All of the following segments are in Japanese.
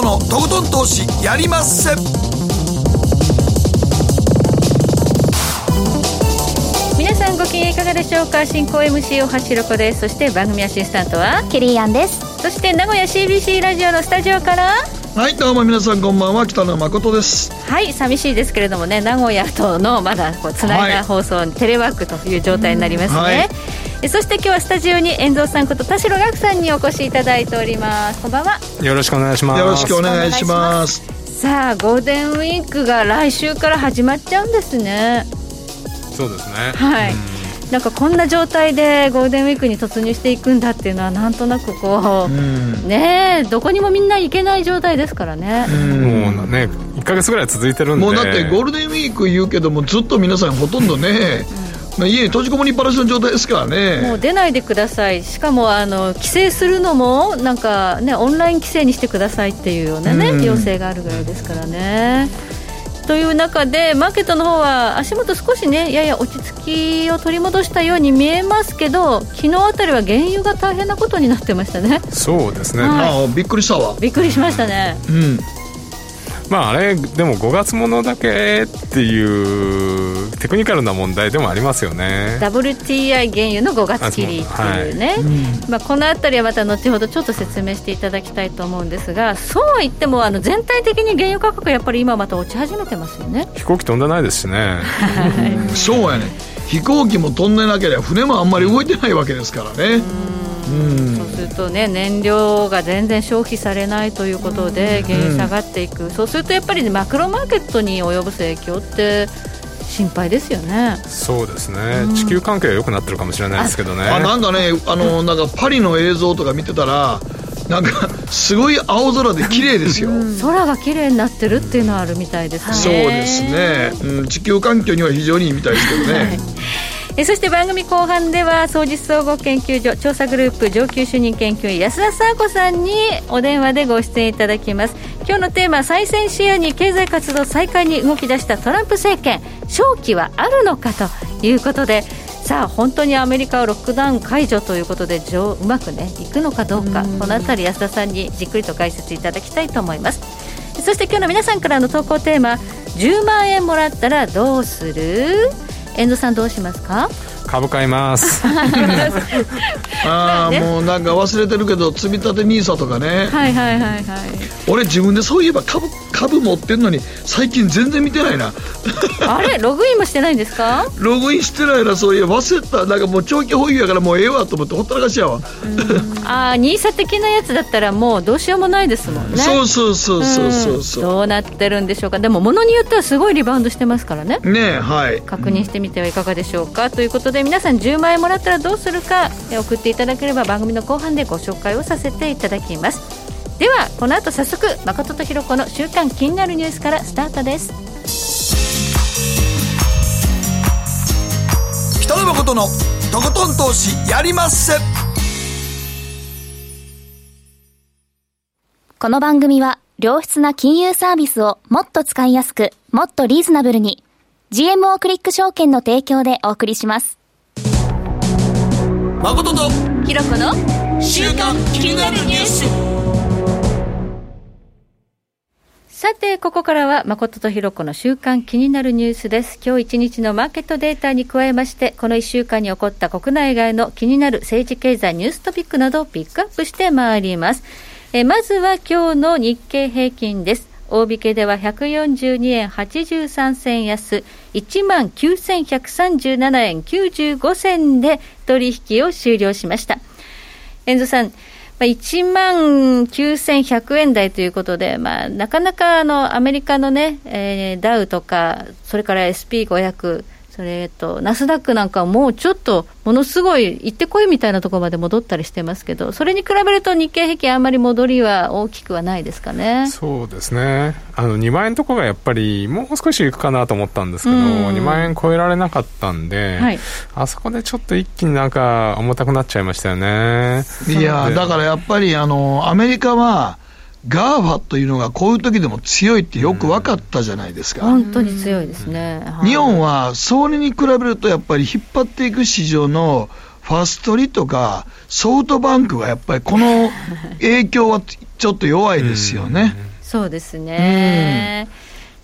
誠のとことん投資やりまっせ。皆さんご機嫌いかがでしょうか？進行 MC 大橋ろ子です。そして番組アシスタントは？ケリーアンです。そして名古屋 CBC ラジオのスタジオから？はいどうも皆さんこんばんは。北野誠です。はい寂しいですけれどもね名古屋とのまだこうつないだ放送、はい、テレワークという状態になりますね、はいそして今日はスタジオに遠藤さんこと田代岳さんにお越しいただいております。こんばんは。よろしくお願いします。よろしくお願いします。さあゴールデンウィークが来週から始まっちゃうんですね。そうですね。はい、なんかこんな状態でゴールデンウィークに突入していくんだっていうのはなんとなくこう、うん、ねどこにもみんな行けない状態ですからね、うん、もうね1か月ぐらい続いてるんで。もうだってゴールデンウィーク言うけどもずっと皆さんほとんどね、うん家に閉じこもりっぱなしの状態ですからね。もう出ないでください。しかもあの規制するのもなんかねオンライン規制にしてくださいっていうようなね、要請があるぐらいですからね。という中でマーケットの方は足元少しねやや落ち着きを取り戻したように見えますけど昨日あたりは原油が大変なことになってましたね。そうですね、はい、あびっくりしたわ。びっくりしましたね。うんまああれでも5月ものだけっていうテクニカルな問題でもありますよね。WTI 原油の5月切りっていうね、はい、まあ、この辺りはまた後ほどちょっと説明していただきたいと思うんですがそうは言ってもあの全体的に原油価格やっぱり今また落ち始めてますよね。飛行機飛んでないですしね。そうやね。飛行機も飛んでなければ船もあんまり動いてないわけですからねそうするとね燃料が全然消費されないということで原油下がっていく、うん、そうするとやっぱり、ね、マクロマーケットに及ぼす影響って心配ですよね。そうですね、うん、地球関係は良くなってるかもしれないですけどね。あなんかね。あの なんかパリの映像とか見てたらなんかすごい青空で綺麗ですよ、うん、空が綺麗になってるっていうのはあるみたいですね。そうですね、うん、地球環境には非常にいいみたいですけどね、はいえそして番組後半では総実総合研究所調査グループ上級主任研究員安田沙子さんにお電話でご出演いただきます。今日のテーマ再選視野に経済活動再開に動き出したトランプ政権勝機はあるのかということでさあ本当にアメリカはロックダウン解除ということでうまくねいくのかどうかこの辺り安田さんにじっくりと解説いただきたいと思います。そして今日の皆さんからの投稿テーマ10万円もらったらどうする？遠藤さんどうしますか？株買います。ああ、ね、もうなんか忘れてるけど積み立て NISA とかね。はいはいはいはい。俺自分でそういえば株株持ってんのに最近全然見てないな。あれ？ログインもしてないんですか？ログインしてないなそういえば。忘れた。なんかもう長期保有やからもうええわと思ってほったらかしやわ。ああ NISA 的なやつだったらもうどうしようもないですもんね。そうそうそうそうそうそう。どうなってるんでしょうか。でもものによってはすごいリバウンドしてますからね。ねはい。確認してみてはいかがでしょうか、ということで皆さん10万円もらったらどうするか送っていただければ番組の後半でご紹介をさせていただきます。ではこの後早速誠とひろ子の週刊気になるニュースからスタートです。北野誠のとことん投資やりまっせ。この番組は良質な金融サービスをもっと使いやすくもっとリーズナブルに GMO クリック証券の提供でお送りします誠とひろ子の週刊気になるニュースさて、ここからは誠とひろ子の週間気になるニュースです。今日一日のマーケットデータに加えまして、この1週間に起こった国内外の気になる政治経済ニューストピックなどをピックアップしてまいります。えまずは今日の日経平均です。大引けでは142円83銭安、1万9137円95銭で取引を終了しました。遠藤さん、まあ1万9100円台ということで、まあ、なかなかあのアメリカのね、えー、ダウとか、それから SP500、それとナスダックなんかはもうちょっとものすごい行ってこいみたいなところまで戻ったりしてますけど、それに比べると日経平均、あんまり戻りは大きくはないですかね。そうですね、あの2万円とかがやっぱりもう少しいくかなと思ったんですけど、2万円超えられなかったんで、はい、あそこでちょっと一気になんか重たくなっちゃいましたよね。いやだからやっぱりあのアメリカは GAFA というのがこういう時でも強いってよく分かったじゃないですか。本当に強いですね。日本はそれに比べるとやっぱり引っ張っていく市場のファストリとかソフトバンクがやっぱりこの影響はちょっと弱いですよね。そうですね。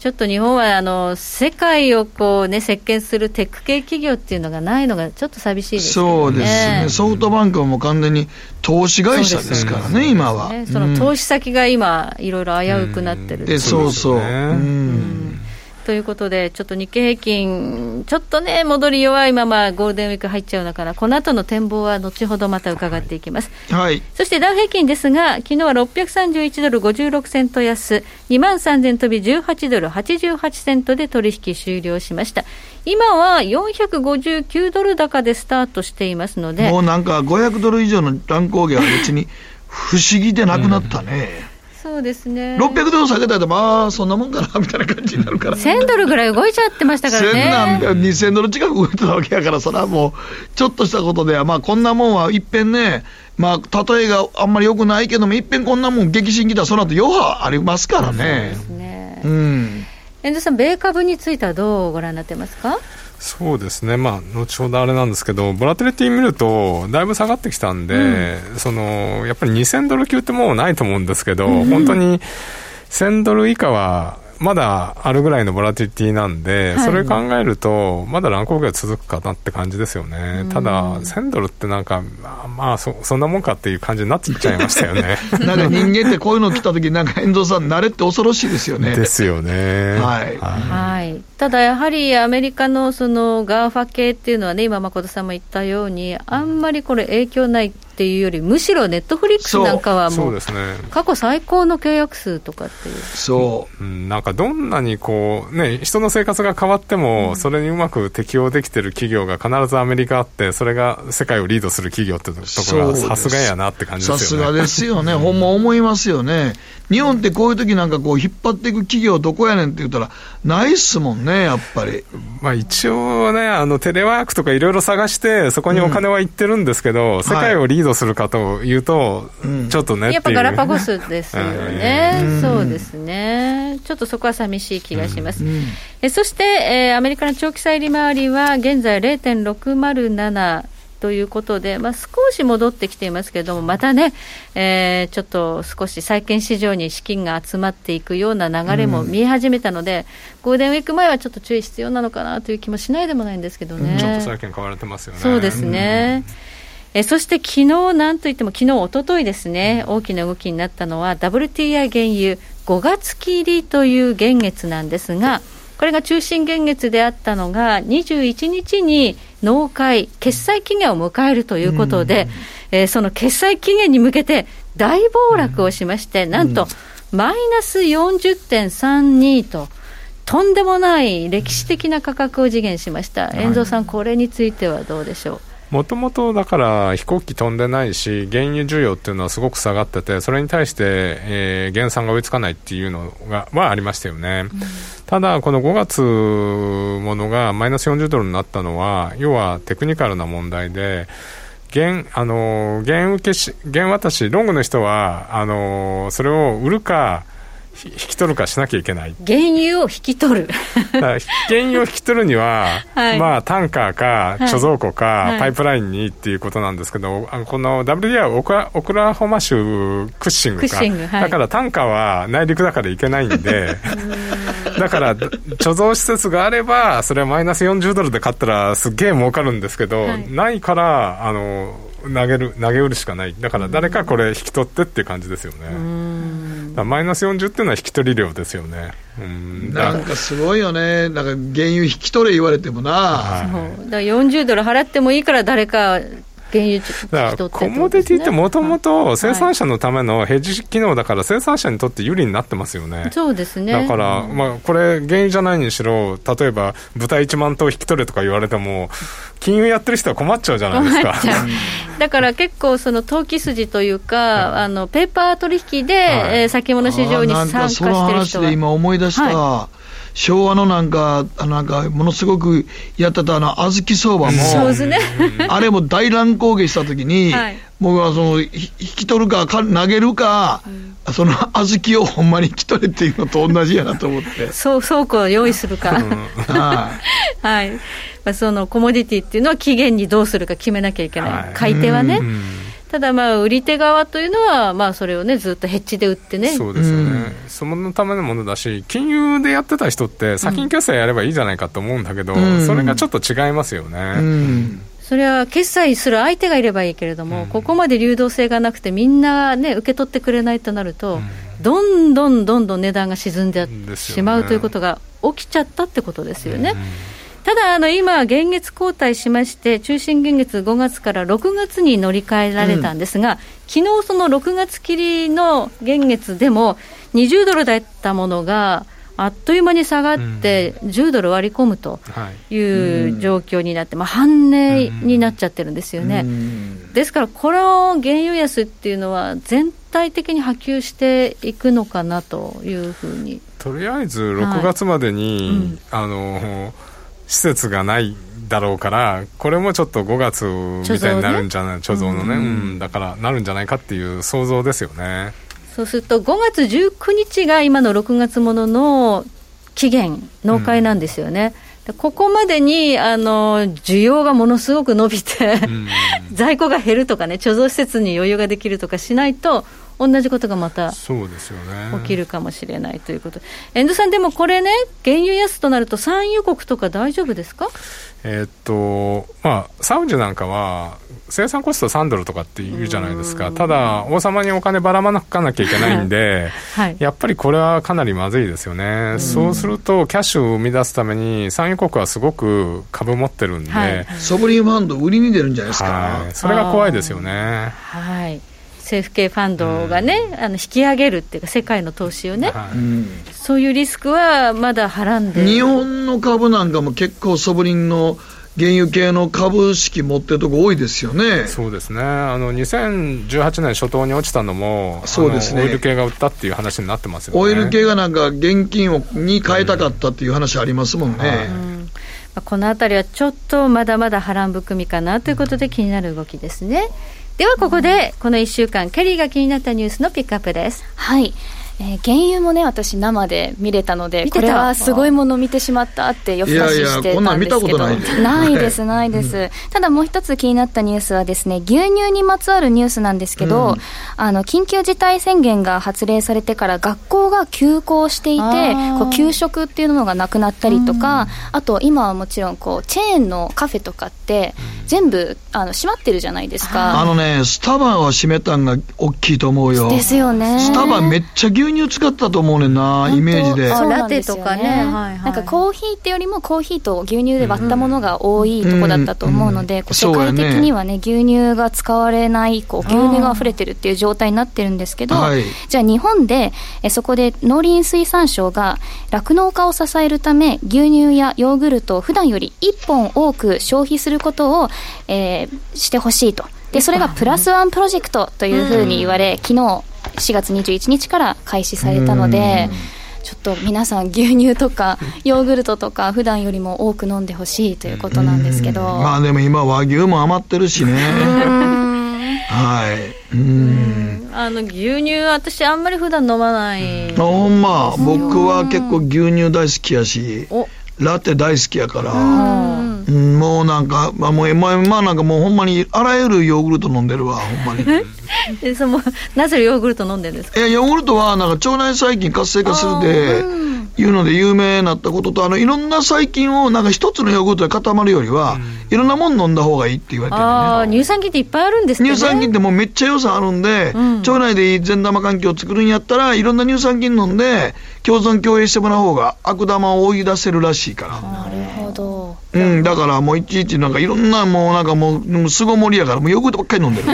ちょっと日本はあの世界をこう、ね、席巻するテック系企業っていうのがないのが、ちょっと寂しいです、ね、そうですね、ソフトバンクはもう完全に投資会社ですからね、ね。今は、その投資先が今、いろいろ危うくなってる、でそうそう。うんということで、ちょっと日経平均、ちょっとね、戻り弱いままゴールデンウィーク入っちゃうのかな、この後の展望は後ほどまた伺っていきます。はい。そしてダウ平均ですが、昨日は631ドル56セント安、2万3000飛び18ドル88セントで取引終了しました。今は459ドル高でスタートしていますので。もうなんか500ドル以上の乱高下は別に不思議でなくなったね。うんそうですね。600ドル下げたら、まあ、そんなもんかな、みたいな感じになるから。1000ドルぐらい動いちゃってましたからね。2000ドル近く動いてたわけやから、それはもう、ちょっとしたことでは、まあ、こんなもんはいっぺんね、まあ、例えがあんまりよくないけども、いっぺんこんなもん激震来たら、その後余波ありますからね。そうですね。うん。遠藤さん、米株についてはどうご覧になってますか？そうですね、まあ、後ほどあれなんですけど、ボラテリティ見ると、だいぶ下がってきたんで、うん、そのやっぱり2000ドル級ってもうないと思うんですけど、うん、本当に1000ドル以下はまだあるぐらいのボラティティなんで、はい、それ考えると、まだ乱高下続くかなって感じですよね、うん、ただ、1000ドルってなんか、まあ、まあそ、そんなもんかっていう感じになっちゃいましたよね。なんか人間ってこういうの来た時なんか遠藤さん、慣れって恐ろしいですよね。ですよね。はい、はい、ただやはりアメリカのその GAFA 系っていうのはね、今、誠さんも言ったように、あんまりこれ、影響ないっていうより、むしろネットフリックスなんかはもう、過去最高の契約数とかっていう。そう、うん、なんかどんなにこう、ね、人の生活が変わっても、それにうまく適応できてる企業が必ずアメリカあって、それが世界をリードする企業ってところは、さすがやなって感じですよね。さすがですよね、ほんま思いますよね。日本ってこういう時なんかこう引っ張っていく企業どこやねんって言ったら、ないっすもんね、やっぱり。まあ一応ね、あのテレワークとかいろいろ探して、そこにお金はいってるんですけど、うん、世界をリードするかというと、はい、ちょっとねやっぱガラパゴスですよね、うん、そうですね、ちょっとそこは寂しい気がします。うん、えそして、えー、アメリカの長期債利回りは現在0.607ということで、まあ、少し戻ってきていますけれども、またね、えー、ちょっと少し債券市場に資金が集まっていくような流れも見え始めたので、うん、ゴールデンウィーク前はちょっと注意必要なのかなという気もしないでもないんですけどね。ちょっと債券買われてますよね。そうですね。うん、えそして昨日なんといっても、昨日一昨日ですね、大きな動きになったのは、WTI 原油5月切りという現月なんですが、これが中心現月であったのが、21日に納会、決済期限を迎えるということで、えー、その決済期限に向けて大暴落をしまして、なんと、マイナス40.32と、とんでもない歴史的な価格を次元しました。遠藤さん、これについてはどうでしょう？もともとだから飛行機飛んでないし、原油需要っていうのはすごく下がってて、それに対して、えー、減産が追いつかないっていうのがはありましたよね。うん、ただ、この5月ものがマイナス40ドルになったのは、要はテクニカルな問題で、原あの原受けし原渡し、ロングの人はあのそれを売るか、引き取るかしなきゃいけない。原油を引き取る。原油を引き取るには、はい、まあタンカーか貯蔵庫か、パイプラインにっていうことなんですけど、はい、この WDI はオクラオクラホマ州クッシングか、はい、だからタンカーは内陸だから行けないんで だから貯蔵施設があればそれはマイナス40ドルで買ったらすっげえ儲かるんですけど、ないからあの投げる投げ売るしかない。だから誰かこれ引き取ってっていう感じですよね。マイナス40っていうのは引き取り量ですよね。うん。なんかすごいよね。なんか原油引き取れ言われてもな、はい、そう。だから40ドル払ってもいいから誰か原油だからコモディティってもともと生産者のためのヘッジ機能だから生産者にとって有利になってますよね。そうですね。だから、まあ、これ原油じゃないにしろ、例えば豚1万頭引き取れとか言われても、金融やってる人は困っちゃうじゃないですか。だから結構その投機筋というか、あのペーパー取引で、はい、えー、先物市場に参加してる人は。話で今思い出した。はい昭和のなんか、なんか、ものすごくやってたあの、小豆相場も、そうですね。あれも大乱高下したときに、はい、僕はその、引き取るかか、投げるか、うん、その小豆をほんまに引き取れっていうのと同じやなと思って。そう、倉庫を用意するか。はい。はい。そのコモディティっていうのは期限にどうするか決めなきゃいけない。買い手はね。ただ、まあ、売り手側というのは、まあ、それをね、ずっとヘッジで売ってね。そうですよね、うん、そのためのものだし、金融でやってた人って、先に決済やればいいじゃないかと思うんだけど、うん、それがちょっと違いますよね。うん。それは決済する相手がいればいいけれども、うん、ここまで流動性がなくて、みんな、ね、受け取ってくれないとなると、うん、どんどんどんどん値段が沈んでしまうということが起きちゃったってことですよね。うん、ただあの今、現月交代しまして、中心現月5月から6月に乗り換えられたんですが、うん、昨日その6月切りの現月でも、20ドルだったものが、あっという間に下がって、10ドル割り込むとい。う状況になって、まあ、半値になっちゃってるんですよね。ですから、この原油安っていうのは、全体的に波及していくのかなというふうに。とりあえず6月までに、はい。うん、あの施設がないだろうから、これもちょっと5月みたいになるんじゃない、貯蔵、ね,、のね、うん、だからなるんじゃないかっていう想像ですよね。そうすると、5月19日が今の6月ものの期限、納会なんですよね。うん、ここまでにあの需要がものすごく伸びて 在庫が減るとかね、貯蔵施設に余裕ができるとかしないと、同じことがまたそうですよね。起きるかもしれないということ。遠藤さん、でもこれね、原油安となると、産油国とか大丈夫ですか？えー、っとまあ、サウジなんかは、生産コスト3ドルとかっていうじゃないですか、ただ、王様にお金ばらまかなきゃいけないんで、はい、やっぱりこれはかなりまずいですよね、そうすると、キャッシュを生み出すために、産油国はすごく株持ってるんで、はい、ソブリンファンド、売りに出るんじゃないですか、はい、それが怖いですよね。はい政府系ファンドがね、うん、あの引き上げるっていうか、世界の投資をね、はい、そういうリスクはまだはらんで。日本の株なんかも結構、ソブリンの原油系の株式持ってるとこ多いですよね。そうですね、あの2018年初頭に落ちたのも、そうですね、オイル系が売ったっていう話になってますよね。オイル系がなんか現金をに変えたかったっていう話ありますもんね。うん。このあたりはちょっとまだまだ波乱含みかなということで気になる動きですね。ではここでこの1週間、ケリーが気になったニュースのピックアップです。はい。えー、原油もね私生で見れたのでこれはすごいもの見てしまったって夜更かししてたんですけど。ないで。すないです、うん、ただもう一つ気になったニュースはですね牛乳にまつわるニュースなんですけど、うん、あの緊急事態宣言が発令されてから学校が休校していてこう給食っていうのがなくなったりとか、うん、あと今はもちろんこうチェーンのカフェとかって全部あの閉まってるじゃないですか。あのねスタバは閉めたんが大きいと思うよ。ですよね。スタバめっちゃ牛牛乳使ったと思うねんな、イメージで。ラテとかね。なんかコーヒーってよりもコーヒーと牛乳で割ったものが多いとこだったと思うので、世界的にはね、牛乳が使われない、こう牛乳が溢れてるっていう状態になってるんですけど、じゃあ日本で、えそこで農林水産省が酪農家を支えるため、牛乳やヨーグルトを普段より1本多く消費することを、えー、してほしいと。で、それがプラスワンプロジェクトというふうに言われ、昨日、4月21日から開始されたので、ちょっと皆さん牛乳とか ヨーグルトとか普段よりも多く飲んでほしいということなんですけど、まあでも今和牛も余ってるしね。はい。うん。あの牛乳私あんまり普段飲まない。ほんま。僕は結構牛乳大好きやしラテ大好きやから、うん、もうなんか、まあ、もう今、まあ、なんかもうほんまにあらゆるヨーグルト飲んでるわ、ほんまに。えそのなぜヨーグルト飲んでるんですか？いや、ヨーグルトはなんか腸内細菌活性化するで、いうので有名になったことと、あのいろんな細菌をなんか一つのヨーグルトで固まるよりは、いろんなもん飲んだ方がいいって言われてるね。あ乳酸菌っていっぱいあるんですね？乳酸菌ってもうめっちゃ良さあるんで、うん、腸内で善玉環境を作るんやったら、いろんな乳酸菌飲んで、共存共栄してもらう方が悪玉を追い出せるらしいから。なるほど。うん、だからもういちいちなんかいろんなもうなんかもう、すご盛りやから、もうヨーグルトばっかり飲んでる。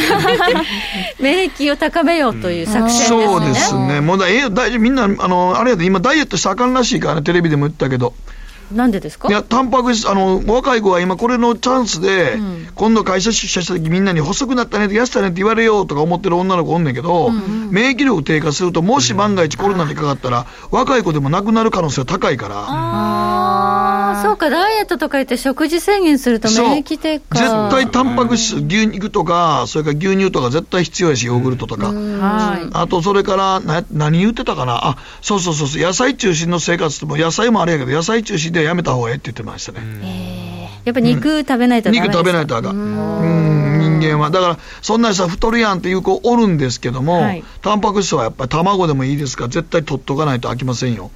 免疫を高めようという作戦ですね。そうですね。もうだ、え、大丈夫、みんな、あの、あれやで、今ダイエットしたらあかんらしいからね、テレビでも言ったけど。なんでですか？いや、タンパク質、あの、若い子は今これのチャンスで、うん、今度会社出社した時みんなに細くなったね、痩せたねって言われようとか思ってる女の子おんねんけど、うんうん、免疫力低下すると、もし万が一コロナにかかったら、若い子でも亡くなる可能性は高いから。そうか、ダイエットとか言って食事制限すると免疫低下。絶対タンパク質、牛肉とか、それから牛乳とか絶対必要やし、ヨーグルトとか。はい。あと、それから、な、何言ってたかな？あ、そうそうそうそう、野菜中心の生活っても、野菜もあれやけど、野菜中心でやめた方がええって言ってましたね。やっぱ肉食べないと肉食べないとあかん。間は。だから、そんな人は太るやんっていう子おるんですけども、はい、タンパク質はやっぱり卵でもいいですから、絶対取っとかないと飽きませんよ。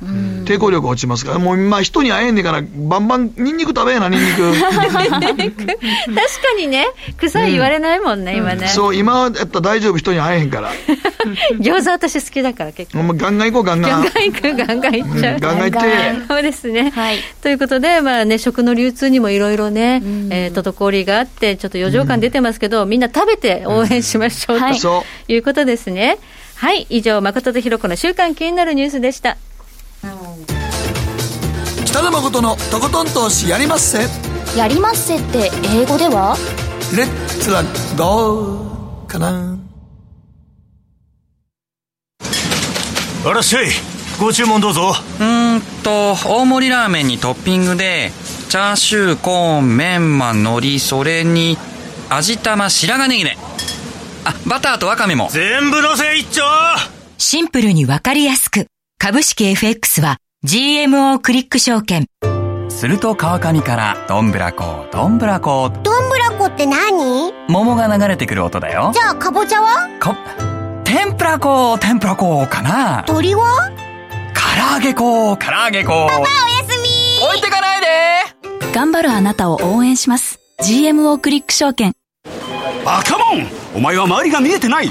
抵抗力落ちますから、もう今人に会えんねんから、バンバンニンニク食べやな、ニンニク。確かにね、臭い言われないもんね、うん、今ね。そう、今やったら大丈夫、人に会えへんから。餃子私好きだから結構。もうガンガン行こう、ガンガン。ガンガン行く、ガンガン行っちゃう。ガンガン行って。そうですね。はい。ということで、まあね、食の流通にもいろいろね、えー、滞りがあって、ちょっと余剰感出てますけど、みんな食べて応援しましょう、ということですね。はい、以上、誠とひろ子の週間気になるニュースでした。北野誠のとことん投資やりまっせ。やりまっせって英語では？レッツラゴーかな。あらっしゃいご注文どうぞうんと大盛りラーメンにトッピングでチャーシューコーンメンマ海苔それに味玉白髪ネギね。あバターとワカメも。全部のせ一丁。シンプルにわかりやすく。株式 FX は GMO クリック証券。すると川上からどんぶらこどんぶらこ。どんぶらこって何？桃が流れてくる音だよ。じゃあかぼちゃは？こ天ぷら粉天ぷら粉かな。鳥は？唐揚げ粉唐揚げ粉パパおやすみ。置いてかないで。頑張るあなたを応援します GMO クリック証券。バカモン！お前は周りが見えてない！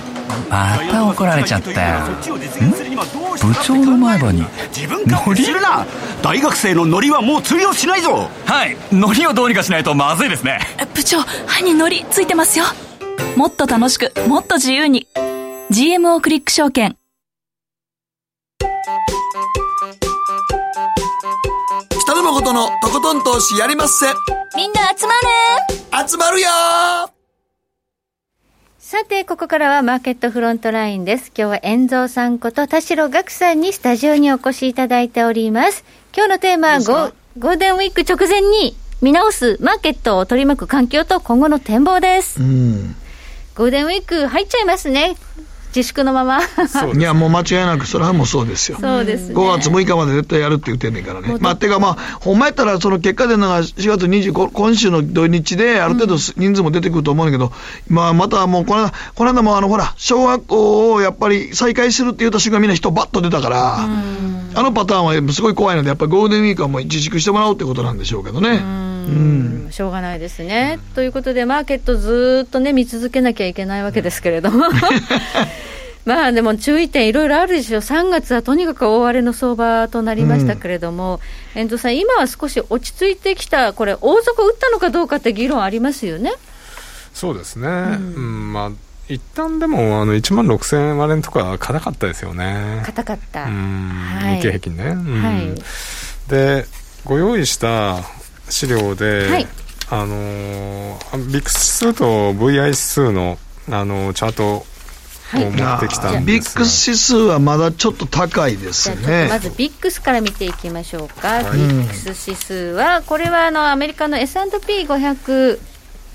また怒られちゃったよ。部長の前歯に自分からするな！大学生のノリはもう通用しないぞ！はい。ノリをどうにかしないとまずいですね。部長歯にノリついてますよ。もっと楽しくもっと自由に。GMO クリック証券北野誠のとことん投資やりまっせみんな集まる集まるよさて、ここからはマーケットフロントラインです。今日は遠蔵さんこと田代岳さんにスタジオにお越しいただいております。今日のテーマはゴゴールデンウィーク直前に見直すマーケットを取り巻く環境と今後の展望です。ゴールデンウィーク入っちゃいますね。自粛のまま。いやもう間違いなくそれはもうそうですよ。そうです、ね、5月6日まで絶対やるって言ってんねんからね。まあてかまあほんまやったらその結果出るのが4月25今週の土日である程度人数も出てくると思うんだけど、うん、まあまたもうこの間この間もあのほら小学校をやっぱり再開するって言った瞬間みんな人バッと出たから、うん、あのパターンはすごい怖いのでやっぱりゴールデンウィークはもう自粛してもらおうってことなんでしょうけどねうん。しょうがないですね、ということでマーケットずっとね見続けなきゃいけないわけですけれども。まあでも注意点、いろいろあるでしょう、3月はとにかく大荒れの相場となりましたけれども、うん、遠藤さん、今は少し落ち着いてきた、これ、大底打ったのかどうかって議論ありますよね。そうですね、うん、うん、まあ一旦でもあの1万6000円割れのとか硬かったですよね。硬かった、はい、日経平均ね、うん、はい、でご用意した資料で、はい、あのビックス指数と VI 指数のあのチャートを持ってきたんですビックス指数はまだちょっと高いですね。まずビックスから見ていきましょうか、はい、ビックス指数はこれはあのアメリカの S&P500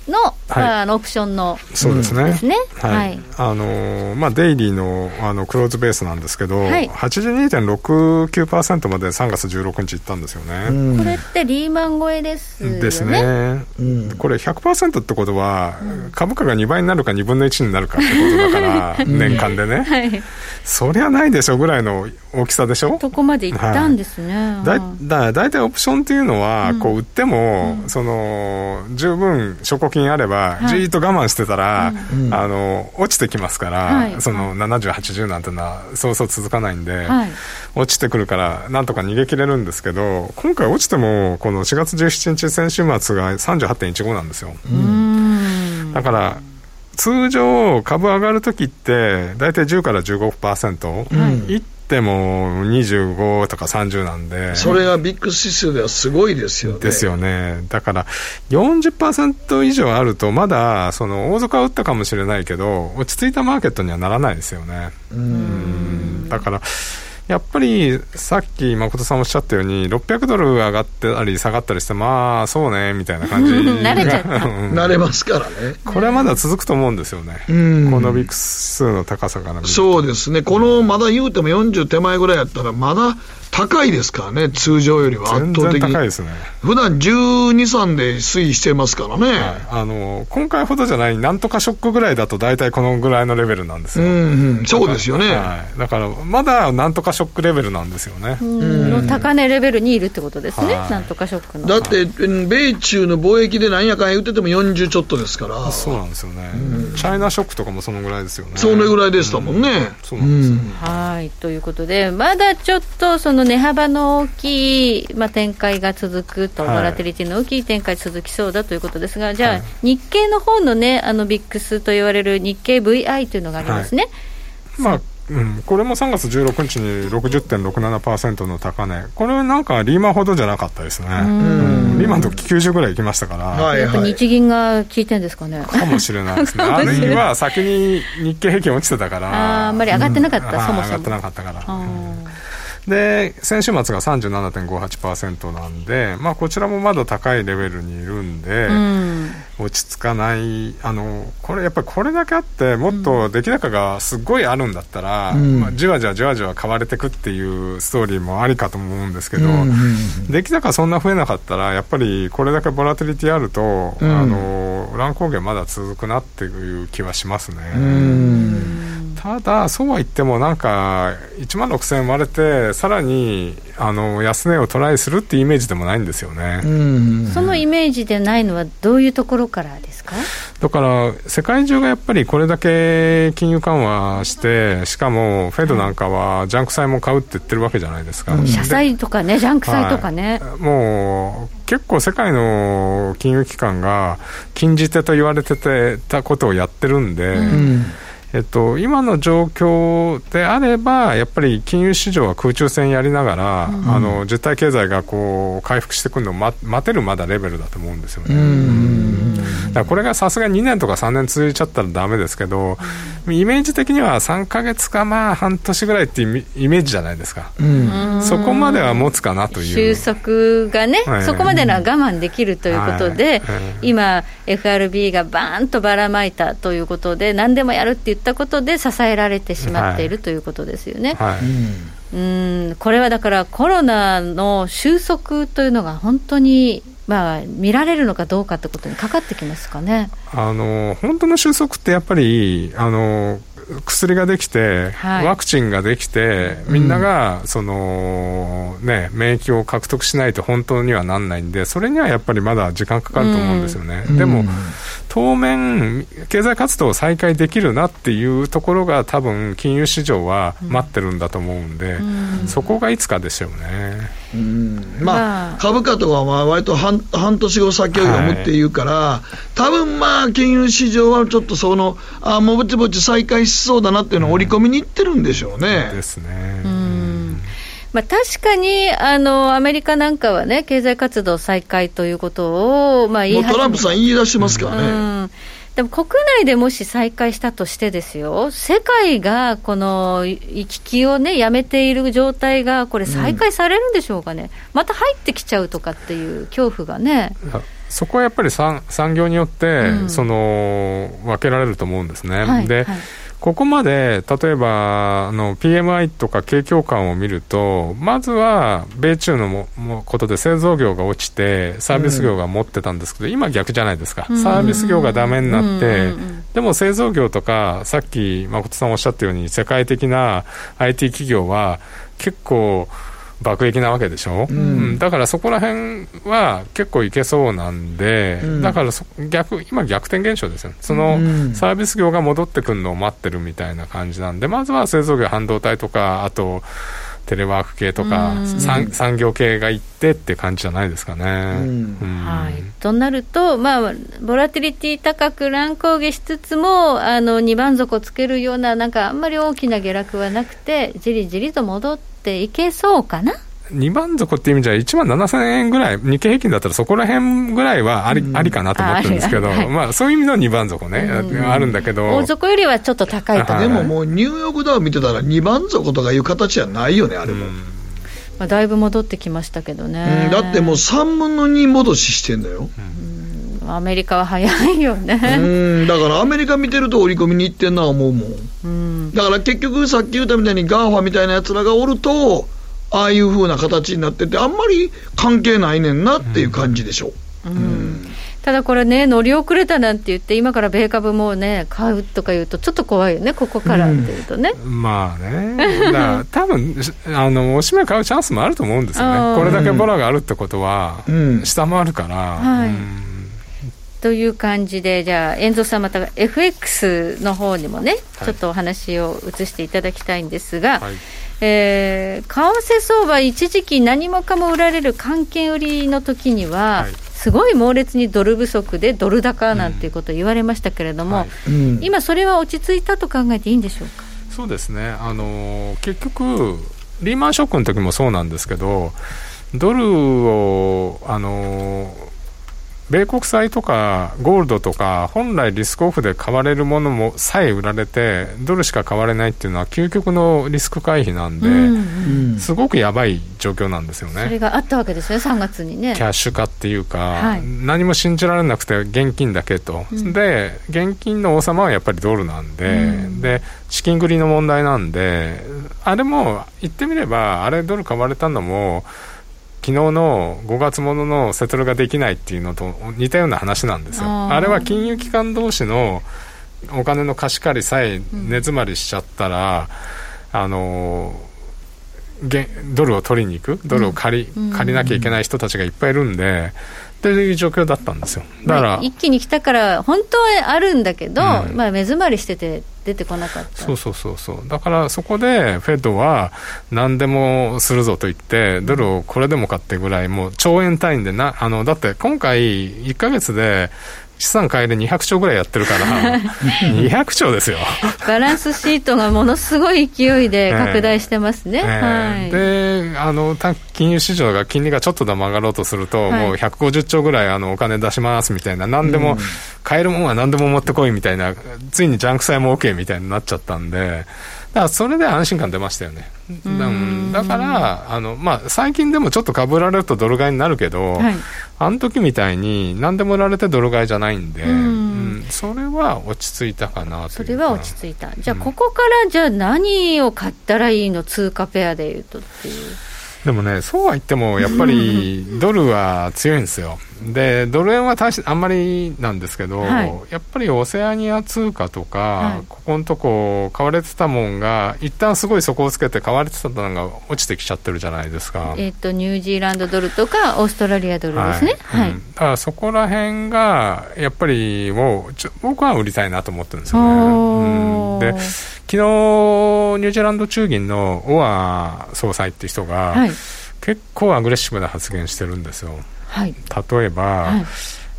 の,、はい、あのオプションの。そうですね。ですね。はい、あのまあデイリーのあのクローズベースなんですけど、はい、82.69%まで3月16日いったんですよね、これってリーマン超えですよね。ですね、うん、これ100%ってことは、うん、株価が2倍になるか2分の1になるかってことだから 年間でね、はい、そりゃないでしょぐらいの大きさでしょ？そこまでいったんですね、はい、だだ大体オプションっていうのは、こう売っても、その十分証拠金あれば、じーっと我慢してたら、あの落ちてきますから、その70、80なんてのはそうそう続かないんで、落ちてくるからなんとか逃げ切れるんですけど今回落ちてもこの4月17日先週末が38.15なんですよ。だから通常株上がるときって大体10から15%、はい、っても25とか30なんで。それがビッグ指数ではすごいですよね。ですよね。だから40%以上あるとまだその大底は打ったかもしれないけど落ち着いたマーケットにはならないですよね。うん。だからやっぱりさっき誠さんおっしゃったように600ドル上がってたり下がったりしてまあそうねみたいな感じ 慣れちゃった。慣れますからね。これはまだ続くと思うんですよね。このビックス数の高さからそうですね。このまだ言うても40手前ぐらいやったらまだ高いですからね、通常よりは圧倒的に。高いですね。普段12、3で推移してますからね。はい、あの、今回ほどじゃない、なんとかショックぐらいだと大体このぐらいのレベルなんですよ。うん、うん、そうですよね。はい。だから、まだなんとかショックレベルなんですよね。の高値レベルにいるってことですね。なんとかショックの。だって、米中の貿易でなんやかん言ってても40ちょっとですから。そうなんですよね。チャイナショックとかもそのぐらいですよね。そのぐらいでしたもんね。そうなんですよ。はい。ということで、まだちょっとその値幅の大きい、まあ、展開が続くと、ボラテリティの大きい展開続きそうだということですが、じゃあ、日経の方のね、あのビックスと言われる日経 VI というのがありますね。まあうん、これも3月16日に60.67%の高値、これなんかリーマンほどじゃなかったですね、リーマンの時90ぐらいいきましたから、はいはい、やっぱ日銀が効いてるんですかね。かもしれないですね、あるいは先に日経平均落ちてたから、ああんまり上がってなかった、うん、そもそも。上がってなかったから。で先週末が37.58%なんで、まあ、こちらもまだ高いレベルにいるんで、うん、落ち着かない。あのこれやっぱりこれだけあってもっと出来高がすごいあるんだったら、うん、まあ、じわじわじわじわ買われていくっていうストーリーもありかと思うんですけど、うん、出来高そんな増えなかったらやっぱりこれだけボラテリティあると、あの乱高下まだ続くなっていう気はしますね。ただ、そうは言っても、なんか、1万6000円割れて、さらにあの安値をトライするっていうイメージでもないんですよね、そのイメージでないのは、どういうところからですか？だから、世界中がやっぱりこれだけ金融緩和して、しかもフェドなんかは、ジャンク債も買うって言ってるわけじゃないですか。社債とかね、ジャンク債とかね。はい、もう結構世界の金融機関が禁じ手と言われてたことをやってるんで、うんえっと、今の状況であれば、やっぱり金融市場は空中戦やりながら、うん、あの実体経済がこう回復してくるのを待待てるまだレベルだと思うんですよね。だからこれがさすがに2年とか3年続いちゃったらだめですけど、イメージ的には3か月かまあ半年ぐらいっていうイメージじゃないですか、うん、そこまでは持つかなという。収束がね、はい、そこまでのは我慢できるということで、はい、今、FRB がバーンとばらまいたということで、何でもやるって言ったことで支えられてしまっている、はい、ということですよね。はい。うん。これはだからコロナの収束というのが本当にまあ、見られるのかどうかってことにかかってきますかね。あの本当の収束ってやっぱりあの薬ができて、はい、ワクチンができて、みんなが、その、ね、免疫を獲得しないと本当にはなんないんで、それにはやっぱりまだ時間かかると思うんですよね。うん、でも、当面、経済活動を再開できるなっていうところが、多分金融市場は待ってるんだと思うんで、うん、そこがいつかでしょうね。うん、まあ、株価とかは割と半半年後先を読むっていうから、はい、多分まあ、金融市場はちょっとその、あもうぼちぼち再開しそうだなっていうのを織り込みにいってるんでしょうね。ですね。まあ、確かにあのアメリカなんかはね、経済活動再開ということを、まあ、言いトランプさん言い出してますからね。うんでも国内でもし再開したとしてですよ、世界がこの行き来をね、やめている状態が、これ、再開されるんでしょうかね、うん、また入ってきちゃうとかっていう恐怖がね。そこはやっぱり産産業によって、うん、その分けられると思うんですね。はい、で、はいここまで例えばあの PMI とか景況感を見るとまずは米中のももことで製造業が落ちてサービス業が持ってたんですけど、うん、今逆じゃないですか、うん、サービス業がダメになって、うん、でも製造業とかさっき誠さんおっしゃったように世界的な IT 企業は結構爆撃なわけでしょ、うん、だからそこら辺は結構いけそうなんで、うん、だから逆今、逆転現象ですよ、そのサービス業が戻ってくるのを待ってるみたいな感じなんで、まずは製造業、半導体とか、あと、テレワーク系とか、産産業系がいってって感じじゃないですかね。はい、となると、まあ、ボラティリティ高く乱高下しつつも、あの2番底つけるような、なんかあんまり大きな下落はなくて、じりじりと戻っていけそうかな？2番底っていう意味じゃ、1万7000円ぐらい、日経平均だったらそこら辺ぐらいはありうん、ありかなと思ってるんですけど、はい、まあ、そういう意味の2番底ね、うん、あるんだけど、大底よりはちょっと高いと、でももう、ニューヨークダウン見てたら、2番底とかいう形じゃないよね、あれも。まあ、だいぶ戻ってきましたけどね、だってもう3分の2戻ししてんだよ。アメリカは早いよね。うんだからアメリカ見てると織り込みに行ってんな思うもん、うん、だから結局さっき言ったみたいに GAFA みたいなやつらがおるとああいうふうな形になってて、あんまり関係ないねんなっていう感じでしょ。う。うん、うん。ただこれね、乗り遅れたなんて言って、今から米株もね、買うとか言うと、ちょっと怖いよね、ここからっていうとね。うん、まあね、だ 多分あの押し目買うチャンスもあると思うんですよね、これだけボラがあるってことは、下回るから。はいという感じで、じゃあ、遠藤さん、また FX の方にもね、はい、ちょっとお話を移していただきたいんですが、はい、えー、為替相場、一時期、何もかも売られる換券売りの時には、はい。すごい猛烈にドル不足でドル高なんていうことを言われましたけれども、うん。はい、今、それは落ち着いたと考えていいんでしょうか？そうですね、あの結局、リーマンショックの時もそうなんですけど、ドルを、あの米国債とかゴールドとか本来リスクオフで買われるものもさえ売られてドルしか買われないっていうのは究極のリスク回避なんで、うん。うん、すごくやばい状況なんですよね。それがあったわけですね3月にね。キャッシュ化っていうか、はい、何も信じられなくて現金だけと、うん、で現金の王様はやっぱりドルなんで、うん、で資金繰りの問題なんであれも言ってみればあれドル買われたのも昨日の5月もののセトルができないっていうのと似たような話なんですよ。あれは金融機関同士のお金の貸し借りさえ根詰まりしちゃったら、うん、あのドルを取りに行く？ドルを借りうん、借りなきゃいけない人たちがいっぱいいるんで、っていう状況だったんですよ。だから、一気に来たから本当はあるんだけど、うん、まあ、目詰まりしてて出てこなかった。そうそうそうそう。だからそこでフェッドは何でもするぞと言ってドルをこれでもかってぐらいもう兆円単位でなあのだって今回1か月で資産買いで200兆ぐらいやってるから。200兆ですよ。バランスシートがものすごい勢いで拡大してますね、えー、はい、であの金融市場が金利がちょっとでも上がろうとすると、はい、もう150兆ぐらいあのお金出しますみたいな何でも、買えるもんは何でも持ってこいみたいなついにジャンク債も OK みたいになっちゃったんでだからそれで安心感出ましたよね。だからあの、まあ、最近でもちょっとかぶられるとドル買いになるけど、はい、あの時みたいに何でも売られてドル買いじゃないんで、うん、それは落ち着いたかなそれは落ち着いた。じゃあ、ここからじゃあ何を買ったらいいの、通貨ペアでいうとっていう。でもね、そうは言っても、やっぱりドルは強いんですよ。で、ドル円は大しあんまりなんですけど、はい、やっぱりオセアニア通貨とか、はい、ここのとこ、買われてたもんが、一旦すごい底をつけて買われてたのが落ちてきちゃってるじゃないですか。えっ、と、ニュージーランドドルとか、オーストラリアドルですね。はい。うん、だからそこら辺が、やっぱりもうちょ、僕は売りたいなと思ってるんですよね。うん、で昨日ニュージーランド中銀のオア総裁って人が、はい、結構アグレッシブな発言してるんですよ。はい、例えば、はい、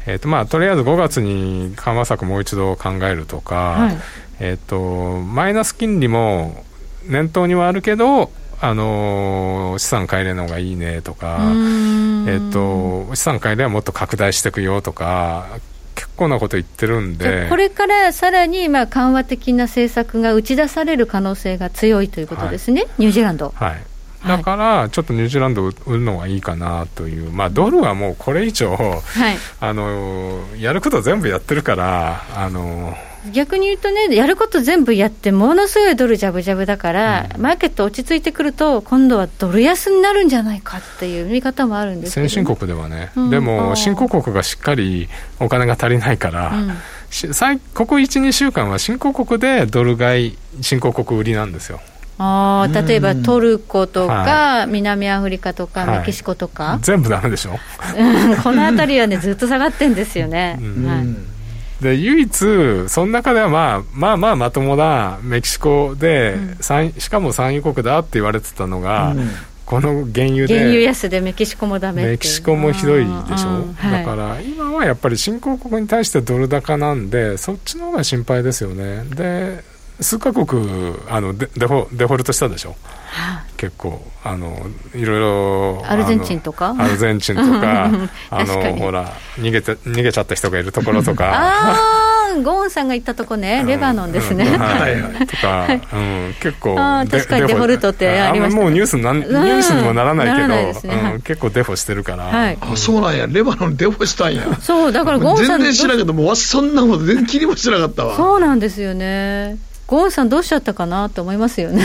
えーとまあ、とりあえず5月に緩和策もう一度考えるとか、はい、えーと、マイナス金利も念頭にはあるけど、あのー、資産買い入れの方がいいねとか、えーと、資産買い入れはもっと拡大していくよとか結構なこと言ってるんで。これからさらにまあ緩和的な政策が打ち出される可能性が強いということですね、はい、ニュージーランド。はい。だから、ちょっとニュージーランド売るのがいいかなという、まあ、ドルはもうこれ以上、はい、あのやること全部やってるから、あの逆に言うとね、やること全部やって、ものすごいドルじゃぶじゃぶだから、うん、マーケット落ち着いてくると、今度はドル安になるんじゃないかっていう見方もあるんです、ね、先進国ではね、うん、でも、新興国がしっかりお金が足りないから、うん、ここ1、2週間は新興国でドル買い、新興国売りなんですよ。あ例えばトルコとか、はい、南アフリカとか、メキシコとか、全部ダメでしょ？この辺りはね、ずっと下がってんですよね。はいで唯一、その中では、まあ、まあまあまともなメキシコで、うん、しかも産油国だって言われてたのが、うん、この原油で原油安でメキシコもダメメキシコもひどいでしょ、だから今はやっぱり新興国に対してドル高なんでそっちの方が心配ですよね。で数カ国あのデデフォデフォルトしたでしょ、はあ、結構あのいろいろアルゼンチンとか？アルゼンチンとか あのほら逃げて逃げちゃった人がいるところとか。ああゴーンさんが行ったとこね、レバノンですね、うん、はい、とか、うん、結構確かにデフォルトってありました、ね、もうニュースなんニュースにもならないけど、ね、うん、結構デフォしてるから、はい、あそうなんや。レバノンデフォしたんや。そうだからゴーンさん全然知らんけどもうそんなこと全然気にもしなかったわ。そうなんですよね。ゴーンさんどうしちゃったかなと思いますよね。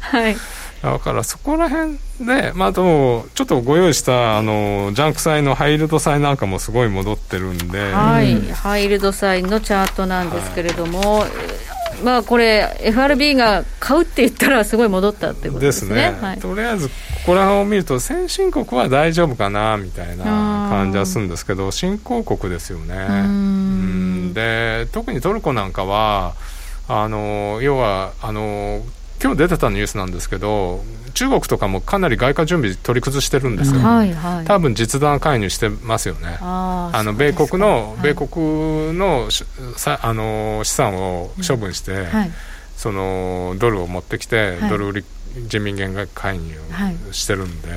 はい。だからそこら辺で、まあ、でもちょっとご用意したあのジャンク債のハイルド債なんかもすごい戻ってるんで、はい、ハイルド債のチャートなんですけれども、はい、まあこれ FRB が買うって言ったらすごい戻ったってことですね。ですね、はい、とりあえずここら辺を見ると先進国は大丈夫かなみたいな感じはするんですけど新興国ですよね。うん。で特にトルコなんかはあの要はあの今日出てたニュースなんですけど中国とかもかなり外貨準備取り崩してるんですよ、はいはい、多分実弾介入してますよね。あの米国の、米国のさあの資産を処分して、はい、そのドルを持ってきて、はい、ドル売り人民元が介入してるんで。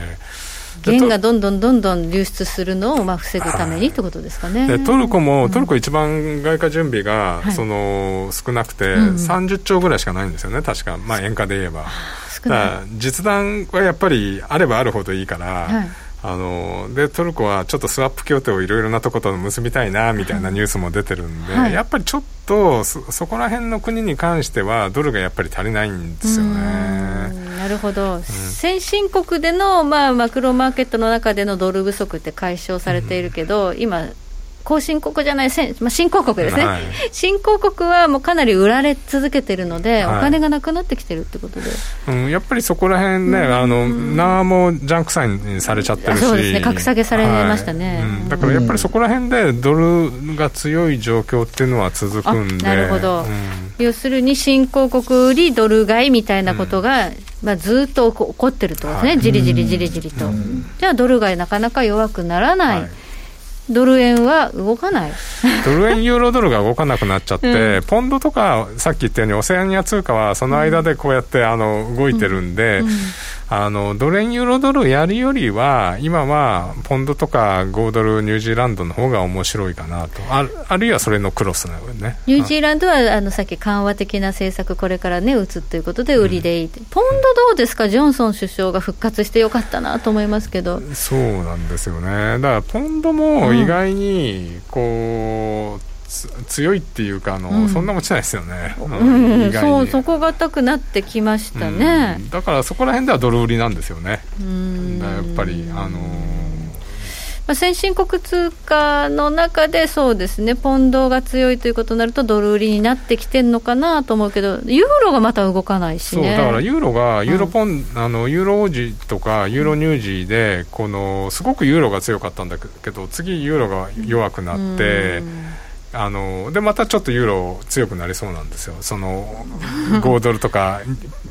元がどんどんどんどん流出するのをまあ防ぐためにってことですかね。でトルコも、トルコ一番外貨準備が、その少なくて、30兆ぐらいしかないんですよね、確か、まあ、円価で言えば。実弾はやっぱりあればあるほどいいから。はいあのでトルコはちょっとスワップ協定をいろいろなとこと結びたいなみたいなニュースも出てるんで、はい、やっぱりちょっとそそこら辺の国に関してはドルがやっぱり足りないんですよね。なるほど、うん、先進国での、まあ、マクロマーケットの中でのドル不足って解消されているけど、うん、今後進国じゃない、まあ、新興国ですね、はい、新興国はもうかなり売られ続けてるので、はい、お金がなくなってきてるってことで、うん、やっぱりそこら辺ね、あの縄もジャンク債にされちゃってるし、そうですね、格下げされましたね、はい。うん、だからやっぱりそこら辺でドルが強い状況っていうのは続くんで、なるほど、うん、要するに新興国売りドル買いみたいなことが、まあ、ずっと起こってるとですね、じりじりじりじりと、じゃあ、ドル買いなかなか弱くならない。ドル円は動かない。ドル円、ユーロドルが動かなくなっちゃって、うん、ポンドとか、さっき言ったように、オセアニア通貨はその間でこうやって、あの動いてるんで、うん。うんあのドル円ユーロドルやるよりは今はポンドとか5ドルニュージーランドの方が面白いかなと。ああるいはそれのクロスなのね。ニュージーランドはあのさっき緩和的な政策これからね打つということで売りでいい、うん、ポンドどうですか？ジョンソン首相が復活してよかったなと思いますけど。そうなんですよね。だからポンドも意外にこう、強いっていうかあの、うん、そんな持ちないですよね、うん。うん、そうそこが高くなってきましたね、だからそこら辺ではドル売りなんですよね。やっぱりあのまあ、先進国通貨の中でそうですねポンドが強いということになるとドル売りになってきてるのかなと思うけどユーロがまた動かないし、ね、そうだからユーロがユーロポン、あのユーロ王子とかユーロニュージーでこのすごくユーロが強かったんだけど次ユーロが弱くなって。あのでまたちょっとユーロ強くなりそうなんですよ、その 5ドルとか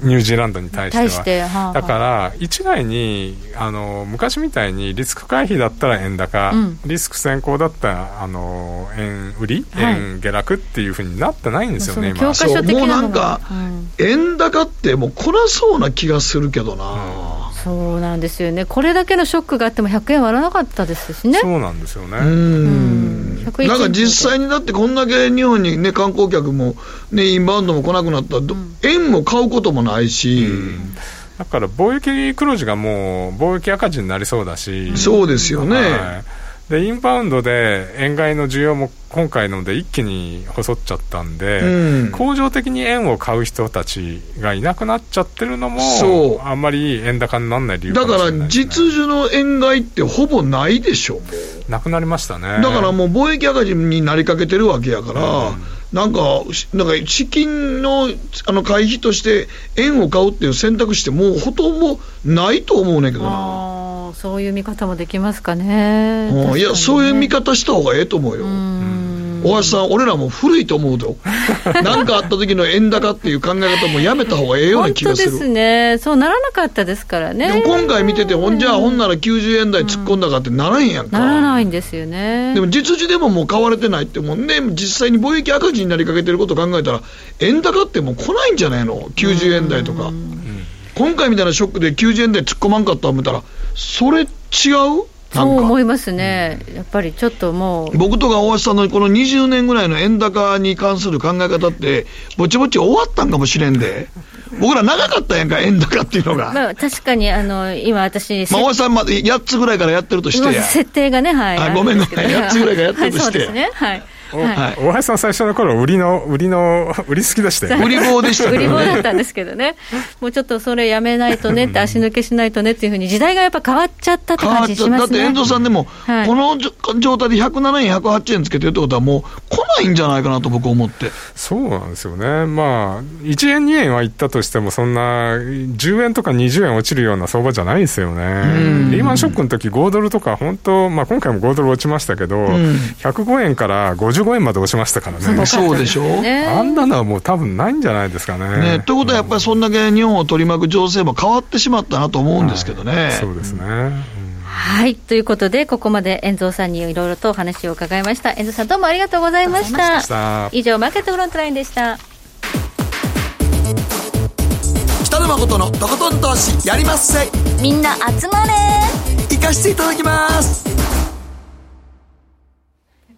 ニュージーランドに対しては。はあ、だから、一概にあの昔みたいにリスク回避だったら円高、うん、リスク先行だったらあの円売り、はい、円下落っていうふうになってないんですよね、今。そうもうなんか、うん、円高ってもう来なそうな気がするけどな。うん。そうなんですよね、これだけのショックがあっても100円割らなかったですしね。そうなんですよね。うんなんか実際にだってこんだけ日本にね観光客もねインバウンドも来なくなった。ら、うん、円も買うこともないし。うん。だから貿易黒字がもう貿易赤字になりそうだし、そうですよね、はいでインバウンドで円買いの需要も今回ので一気に細っちゃったんで、うん、恒常的に円を買う人たちがいなくなっちゃってるのもそう。あんまり円高にならない理由か、ね、だから実需の円買いってほぼないでしょ。なくなりましたね。だからもう貿易赤字になりかけてるわけやから、うん。なんか、なんか資金のあの回避として円を買うっていう選択肢ってもうほとんどないと思うねんけどな。そういう見方もできますかね。ねいや、そういう見方した方がええと思うよ。大橋さん、俺らも古いと思うと、何かあった時の円高っていう考え方もやめた方がええような気がする本当ですね、そうならなかったですからね。今回見てて、ほんじゃあ、ほんなら90円台突っ込んだかってならへんやんか。ならないんですよね。でも実需でももう買われてないってもんね、実際に貿易赤字になりかけてることを考えたら、円高ってもう来ないんじゃないの、90円台とか。今回みたいなショックで90円台突っ込まんかった思ったら、それ違う？そう思いますね、やっぱりちょっともう。僕とか大橋さんのこの20年ぐらいの円高に関する考え方って、ぼちぼち終わったんかもしれんで。僕ら長かったやんか、円高っていうのが。まあ、確かに、あの、今私、まあ、大橋さんまで8つぐらいからやってるとしてや。設定がね、はい。あごめんごめん、8つぐらいからやってるとして。はい、そうですね、はい。はい、大橋さん最初の頃売りの売りの売り好きでしたよね。売り棒でした、ね、売り棒だったんですけどね。もうちょっとそれやめないとねって足抜けしないとねっていうふうに時代がやっぱ変わっちゃったって感じしますね。だって遠藤さんでも、はい、この状態で107円108円つけてるってことはもう来ないんじゃないかなと僕思って。そうなんですよね。まあ1円2円はいったとしてもそんな10円とか20円落ちるような相場じゃないですよね。リーマンショックの時5ドルとか本当まあ今回も5ドル落ちましたけど、うん、105円から55円まで落ちましたからね。そうでしょ？う。あんなのはもう多分ないんじゃないですかね。ねということはやっぱりそんだけ日本を取り巻く情勢も変わってしまったなと思うんですけどね。はい、そうですね。はい。ということで、ここまで遠藤さんにいろいろとお話を伺いました。遠藤さんどうもありがとうございました。した以上、マーケットフロントラインでした。北野誠のとことん投資やりまっせ。みんな集まれ行かしていただきます。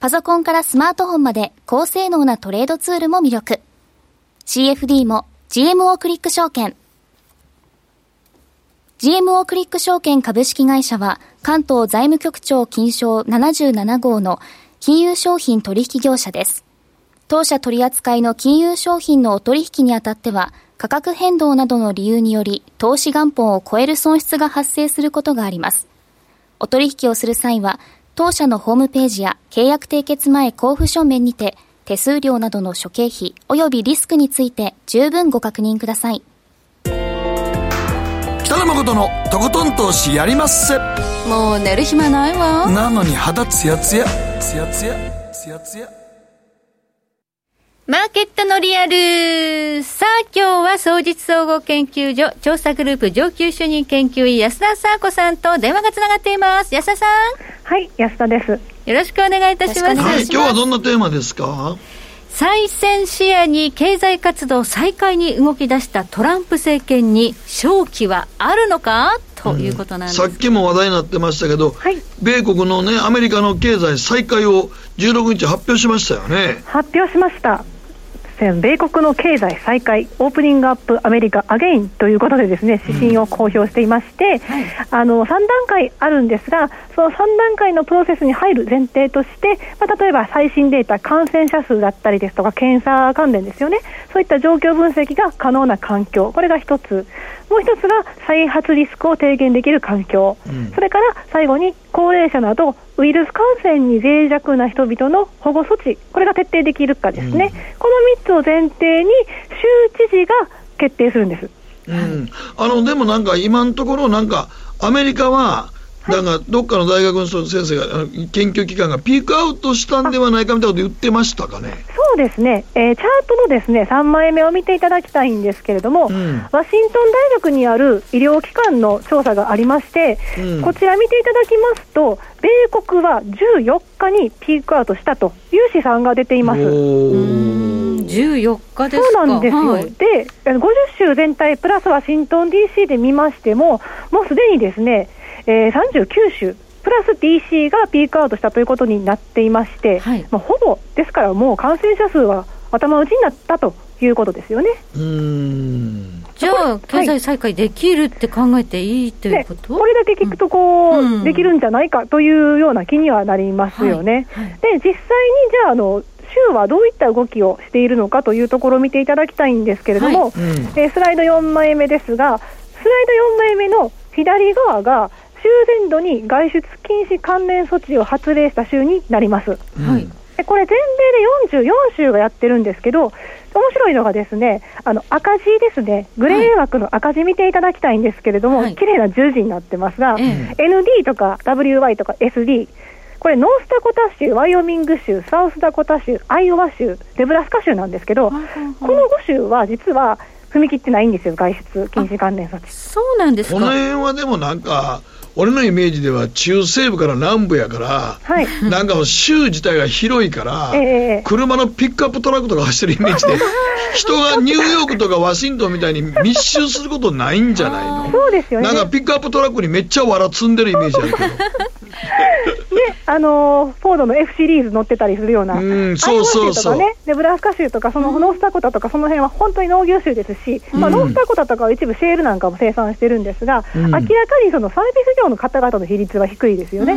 パソコンからスマートフォンまで高性能なトレードツールも魅力。CFD も GMO クリック証券。GMO クリック証券株式会社は関東財務局長金賞77号の金融商品取引業者です。当社取扱いの金融商品のお取引にあたっては価格変動などの理由により投資元本を超える損失が発生することがあります。お取引をする際は当社のホームページや契約締結前交付書面にて手数料などの諸経費及びリスクについて十分ご確認ください。北野誠のとことん投資やりまっせ。もう寝る暇ないわ。なのに肌ツヤツヤツヤツヤツヤツヤマーケットのリアルさあ今日は総実総合研究所調査グループ上級主任研究員安田沙子さんと電話がつながっています。安田さん。はい安田です。よろしくお願いいたします、はい、今日はどんなテーマですか？再選視野に経済活動再開に動き出したトランプ政権に勝機はあるのか？ということなんです、うん、さっきも話題になってましたけど、はい、米国のねアメリカの経済再開を16日発表しましたよね。発表しました米国の経済再開、オープニングアップアメリカアゲインということでですね指針を公表していまして、うんはい、あの3段階あるんですが、その3段階のプロセスに入る前提として、まあ、例えば最新データ、感染者数だったりですとか、検査関連ですよね、そういった状況分析が可能な環境、これが一つ。もう一つが再発リスクを低減できる環境、うん、それから最後に高齢者などウイルス感染に脆弱な人々の保護措置、これが徹底できるかですね、うん、この3つを前提に州知事が決定するんです。うん、あのでもなんか今のところ、なんかアメリカはだからどっかの大学の先生が研究機関がピークアウトしたんではないかみたいなこと言ってましたかね？そうですね、えー、チャートのですね3枚目を見ていただきたいんですけれども、うん、ワシントン大学にある医療機関の調査がありまして、うん、こちら見ていただきますと、米国は14日にピークアウトしたという試算が出ています。14日ですそうなんですよ、はい、で50州全体プラスワシントン DC で見ましても、もうすでにですねえー、39州、プラス DC がピークアウトしたということになっていまして、はい、まあ、ほぼですからもう感染者数は頭打ちになったということですよね。うん。じゃあ、経済再開できるって考えていいということ、これだけ聞くとこう、うん、できるんじゃないかというような気にはなりますよね。はいはい、で実際にじゃああの州はどういった動きをしているのかというところを見ていただきたいんですけれども、はい。うん、えー、スライド4枚目ですが、スライド4枚目の左側が州全土に外出禁止関連措置を発令した州になります。はい、これ、全米で44州がやってるんですけど、面白いのがですね、あの赤字ですね、グレー枠の赤字見ていただきたいんですけれども、はい、綺麗な十字になってますが、ND とか WY とか SD、これ、ノースダコタ州、ワイオミング州、サウスダコタ州、アイオワ州、デブラスカ州なんですけど、この5州は実は踏み切ってないんですよ、外出禁止関連措置。そうなんですか。この辺はでもなんか、俺のイメージでは中西部から南部やから、はい、なんか州自体が広いから、えー、車のピックアップトラックとか走ってるイメージで、人がニューヨークとかワシントンみたいに密集することないんじゃないの？そうですよね。なんかピックアップトラックにめっちゃわら積んでるイメージあるけど。で、あのフォードの F シリーズ乗ってたりするような、うん、そうそうそう。ね、ネブラスカ州とか、そのノースタコタとか、その辺は本当に農業州ですし、うん、まあ、ノースタコタとかは一部シェールなんかも生産してるんですが、うん、明らかにそのサービス業の方々の比率は低いですよね。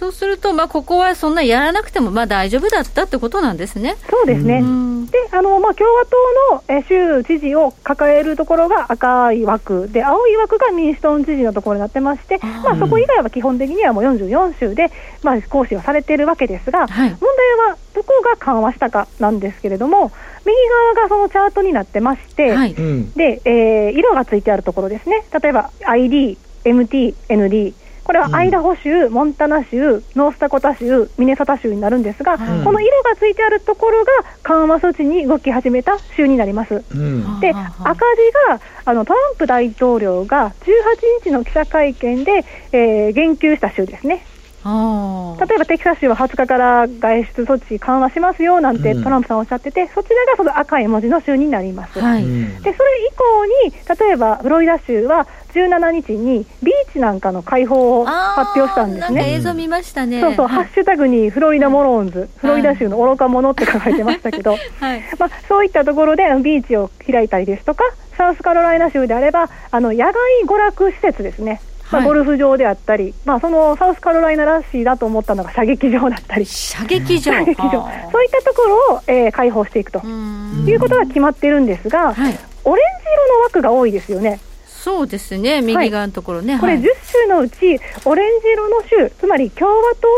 そうすると、まあ、ここはそんなやらなくてもまあ大丈夫だったってことなんですね。そうですね。で、あの、まあ、共和党の州知事を抱えるところが赤い枠で、青い枠が民主党の知事のところになってまして、まあ、そこ以外は基本的にはもう44州で、まあ、行使はされているわけですが、はい、問題はどこが緩和したかなんですけれども、右側がそのチャートになってまして、はい、で、えー、色がついてあるところですね。例えば ID、MT、ND、これはアイダホ州、モンタナ州、ノースタコタ州、ミネソタ州になるんですが、うん、この色がついてあるところが緩和措置に動き始めた州になります。うん、で、赤字があのトランプ大統領が18日の記者会見で、えー、言及した州ですね。例えばテキサス州は20日から外出措置緩和しますよなんてトランプさんおっしゃってて、うん、そちらがその赤い文字の州になります。はい、でそれ以降に例えばフロリダ州は17日にビーチなんかの開放を発表したんですね。映像見ましたね。そうそう、はい、ハッシュタグにフロリダモローンズ、フロリダ州の愚か者って書かれてましたけど、はい、まあ、そういったところでビーチを開いたりですとか、サウスカロライナ州であれば、あの野外娯楽施設ですね。まあ、ゴルフ場であったり、まあ、そのサウスカロライナらしいだと思ったのが射撃場だったり、射撃場。射撃場。そういったところを、えー、開放していくと。いうことが決まってるんですが、はい、オレンジ色の枠が多いですよね。そうですね、右側のところね、はい、これ、10州のうち、オレンジ色の州、つまり共和党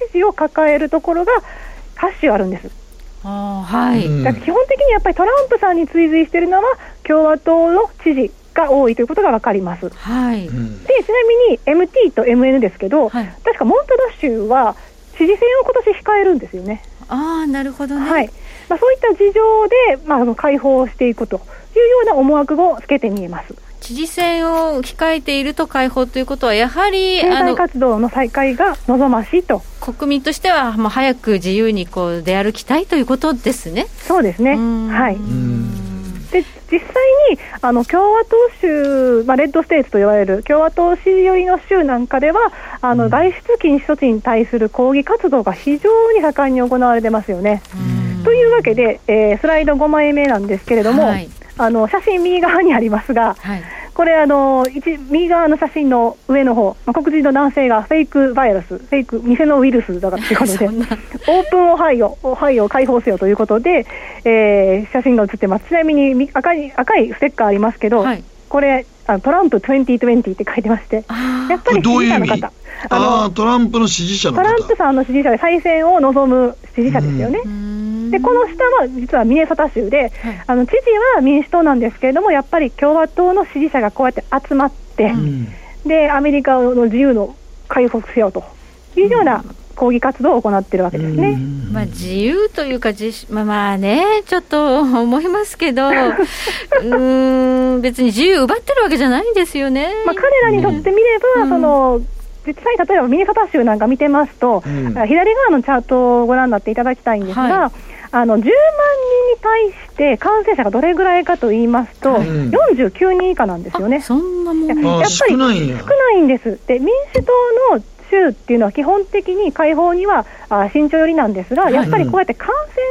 州知事を抱えるところが8州あるんです。あはい、だ基本的にやっぱりトランプさんに追随しているのは共和党の知事が多いということが分かります。はい、でちなみに MT と MN ですけど、はい、確かモンタナ州は知事選を今年控えるんですよね。あなるほどね、はい。まあ、そういった事情で、まあ、あの開放していくというような思惑をつけて見えます。知事選を控えていると解放ということは、やはり経済活動の再開が望ましいと。国民としては、まあ、早く自由にこう出歩きたいということですね。そうですね。はいで実際にあの共和党州、まあ、レッドステーツと言われる共和党支持寄りの州なんかではあの、外出禁止措置に対する抗議活動が非常に盛んに行われてますよね。というわけで、えー、スライド5枚目なんですけれども、はい、あの写真右側にありますが、はい、これあの一、右側の写真の上の方、まあ、黒人の男性がフェイクバイアス、フェイク、偽のウイルスだからということで、オープンオハイオ、オハイオを開放せよということで、えー、写真が写ってます。ちなみに赤い赤いステッカーありますけど、はい、これあの、トランプ2020って書いてまして、やっぱり支持者の方。あトランプの支持者のトランプさんの支持者で再選を望む支持者ですよね。でこの下は実はミネソタ州で、はい、あの知事は民主党なんですけれども、やっぱり共和党の支持者がこうやって集まって、うん、でアメリカの自由の回復せよと。いうような抗議活動を行っているわけですね、まあ、自由というかまあ、まあね、ちょっと思いますけど、うん別に自由奪ってるわけじゃないんですよね。まあ、彼らにとってみれば、うん、その実際、例えばミネソタ州なんか見てますと、うん、左側のチャートをご覧になっていただきたいんですが、はい、あの10万人に対して感染者がどれぐらいかと言いますと、はい、49人以下なんですよね。そんなもん。やっぱり少ないんです。で民主党の州っていうのは基本的に解放にはあ慎重寄りなんですが、やっぱりこうやって感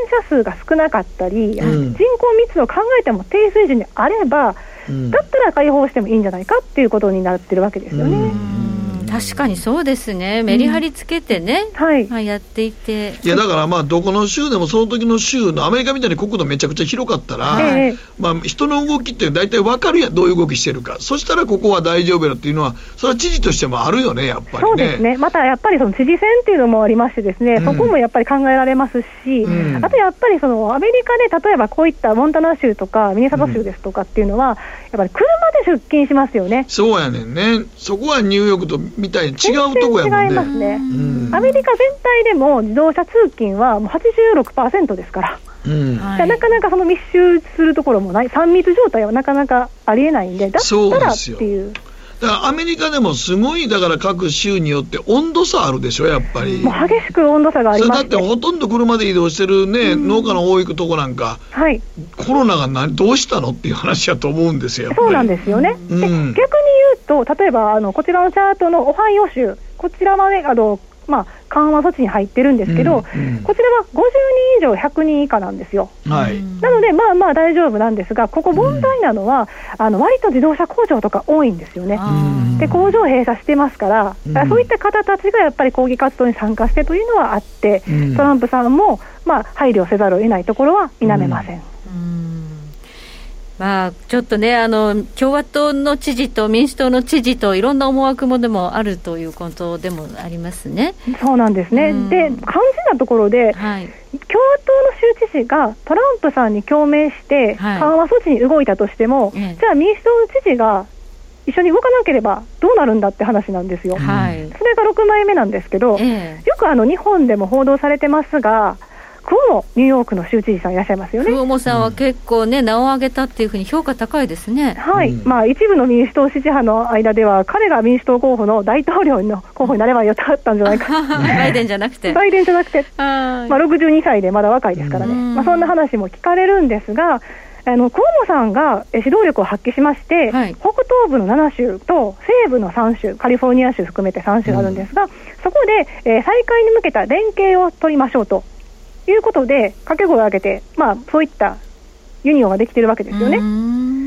染者数が少なかったり、うん、人口密度を考えても低水準であれば、うん、だったら解放してもいいんじゃないかっていうことになってるわけですよね。確かにそうですね、メリハリつけてね、うん、はい。まあ、やっていて。いや、だからまあ、どこの州でも、その時の州の、アメリカみたいに国土めちゃくちゃ広かったら、はい、まあ、人の動きって大体分かるやん、どういう動きしてるか、そしたらここは大丈夫だっていうのは、それは知事としてもあるよね、やっぱり、ね、そうですね、またやっぱりその知事選っていうのもありましてですね、うん、そこもやっぱり考えられますし、うん、あとやっぱりそのアメリカで例えばこういったモンタナ州とかミネサタ州ですとかっていうのは、やっぱり車で出勤しますよね。そうやねんね、そこはニューヨークとみたいに違うとこやもんね。違いますね。アメリカ全体でも自動車通勤はもう86%ですから。うん、なかなかその密集するところもない、3密状態はなかなかありえないんで、だったらっていう。だからアメリカでもすごい、だから各州によって温度差あるでしょ、やっぱり。もう激しく温度差があります、だってほとんど車で移動してるね、農家の多いとこなんか、はい、コロナが何どうしたのっていう話だと思うんですよ。そうなんですよね。うん、で逆に言うと、例えばあのこちらのチャートのオハイオ州、こちらはね、あのまあ、緩和措置に入ってるんですけど、うんうん、こちらは50人以上100人以下なんですよ。はい、なので、まあまあ大丈夫なんですが、ここ問題なのは、うん、あの割と自動車工場とか多いんですよね。で、工場閉鎖してますから、うん、そういった方たちがやっぱり抗議活動に参加してというのはあって、うん、トランプさんも、まあ、配慮せざるを得ないところは否めません。まあ、ちょっとねあの、共和党の知事と民主党の知事といろんな思惑もでもあるということでもありますね。そうなんですね、うん、で肝心なところで、はい、共和党の州知事がトランプさんに共鳴して、緩和措置に動いたとしても、はい、じゃあ民主党の知事が一緒に動かなければどうなるんだって話なんですよ、はい、それが6枚目なんですけど、え。よくあの日本でも報道されてますが、クオモニューヨークの州知事さんいらっしゃいますよね。クオモさんは結構ね、名を上げたっていうふうに評価高いですね。はい、うん、まあ一部の民主党支持派の間では、彼が民主党候補の大統領の候補になればよかったんじゃないか。バイデンじゃなくて。バイデンじゃなくて、まあ62歳でまだ若いですからね。まあそんな話も聞かれるんですが。あの河野さんが指導力を発揮しまして、はい、北東部の7州と西部の3州、カリフォルニア州含めて3州あるんですが、うん、そこで、えー、再開に向けた連携を取りましょうということで、掛け声を上げて、まあ、そういったユニオンができてるわけですよね。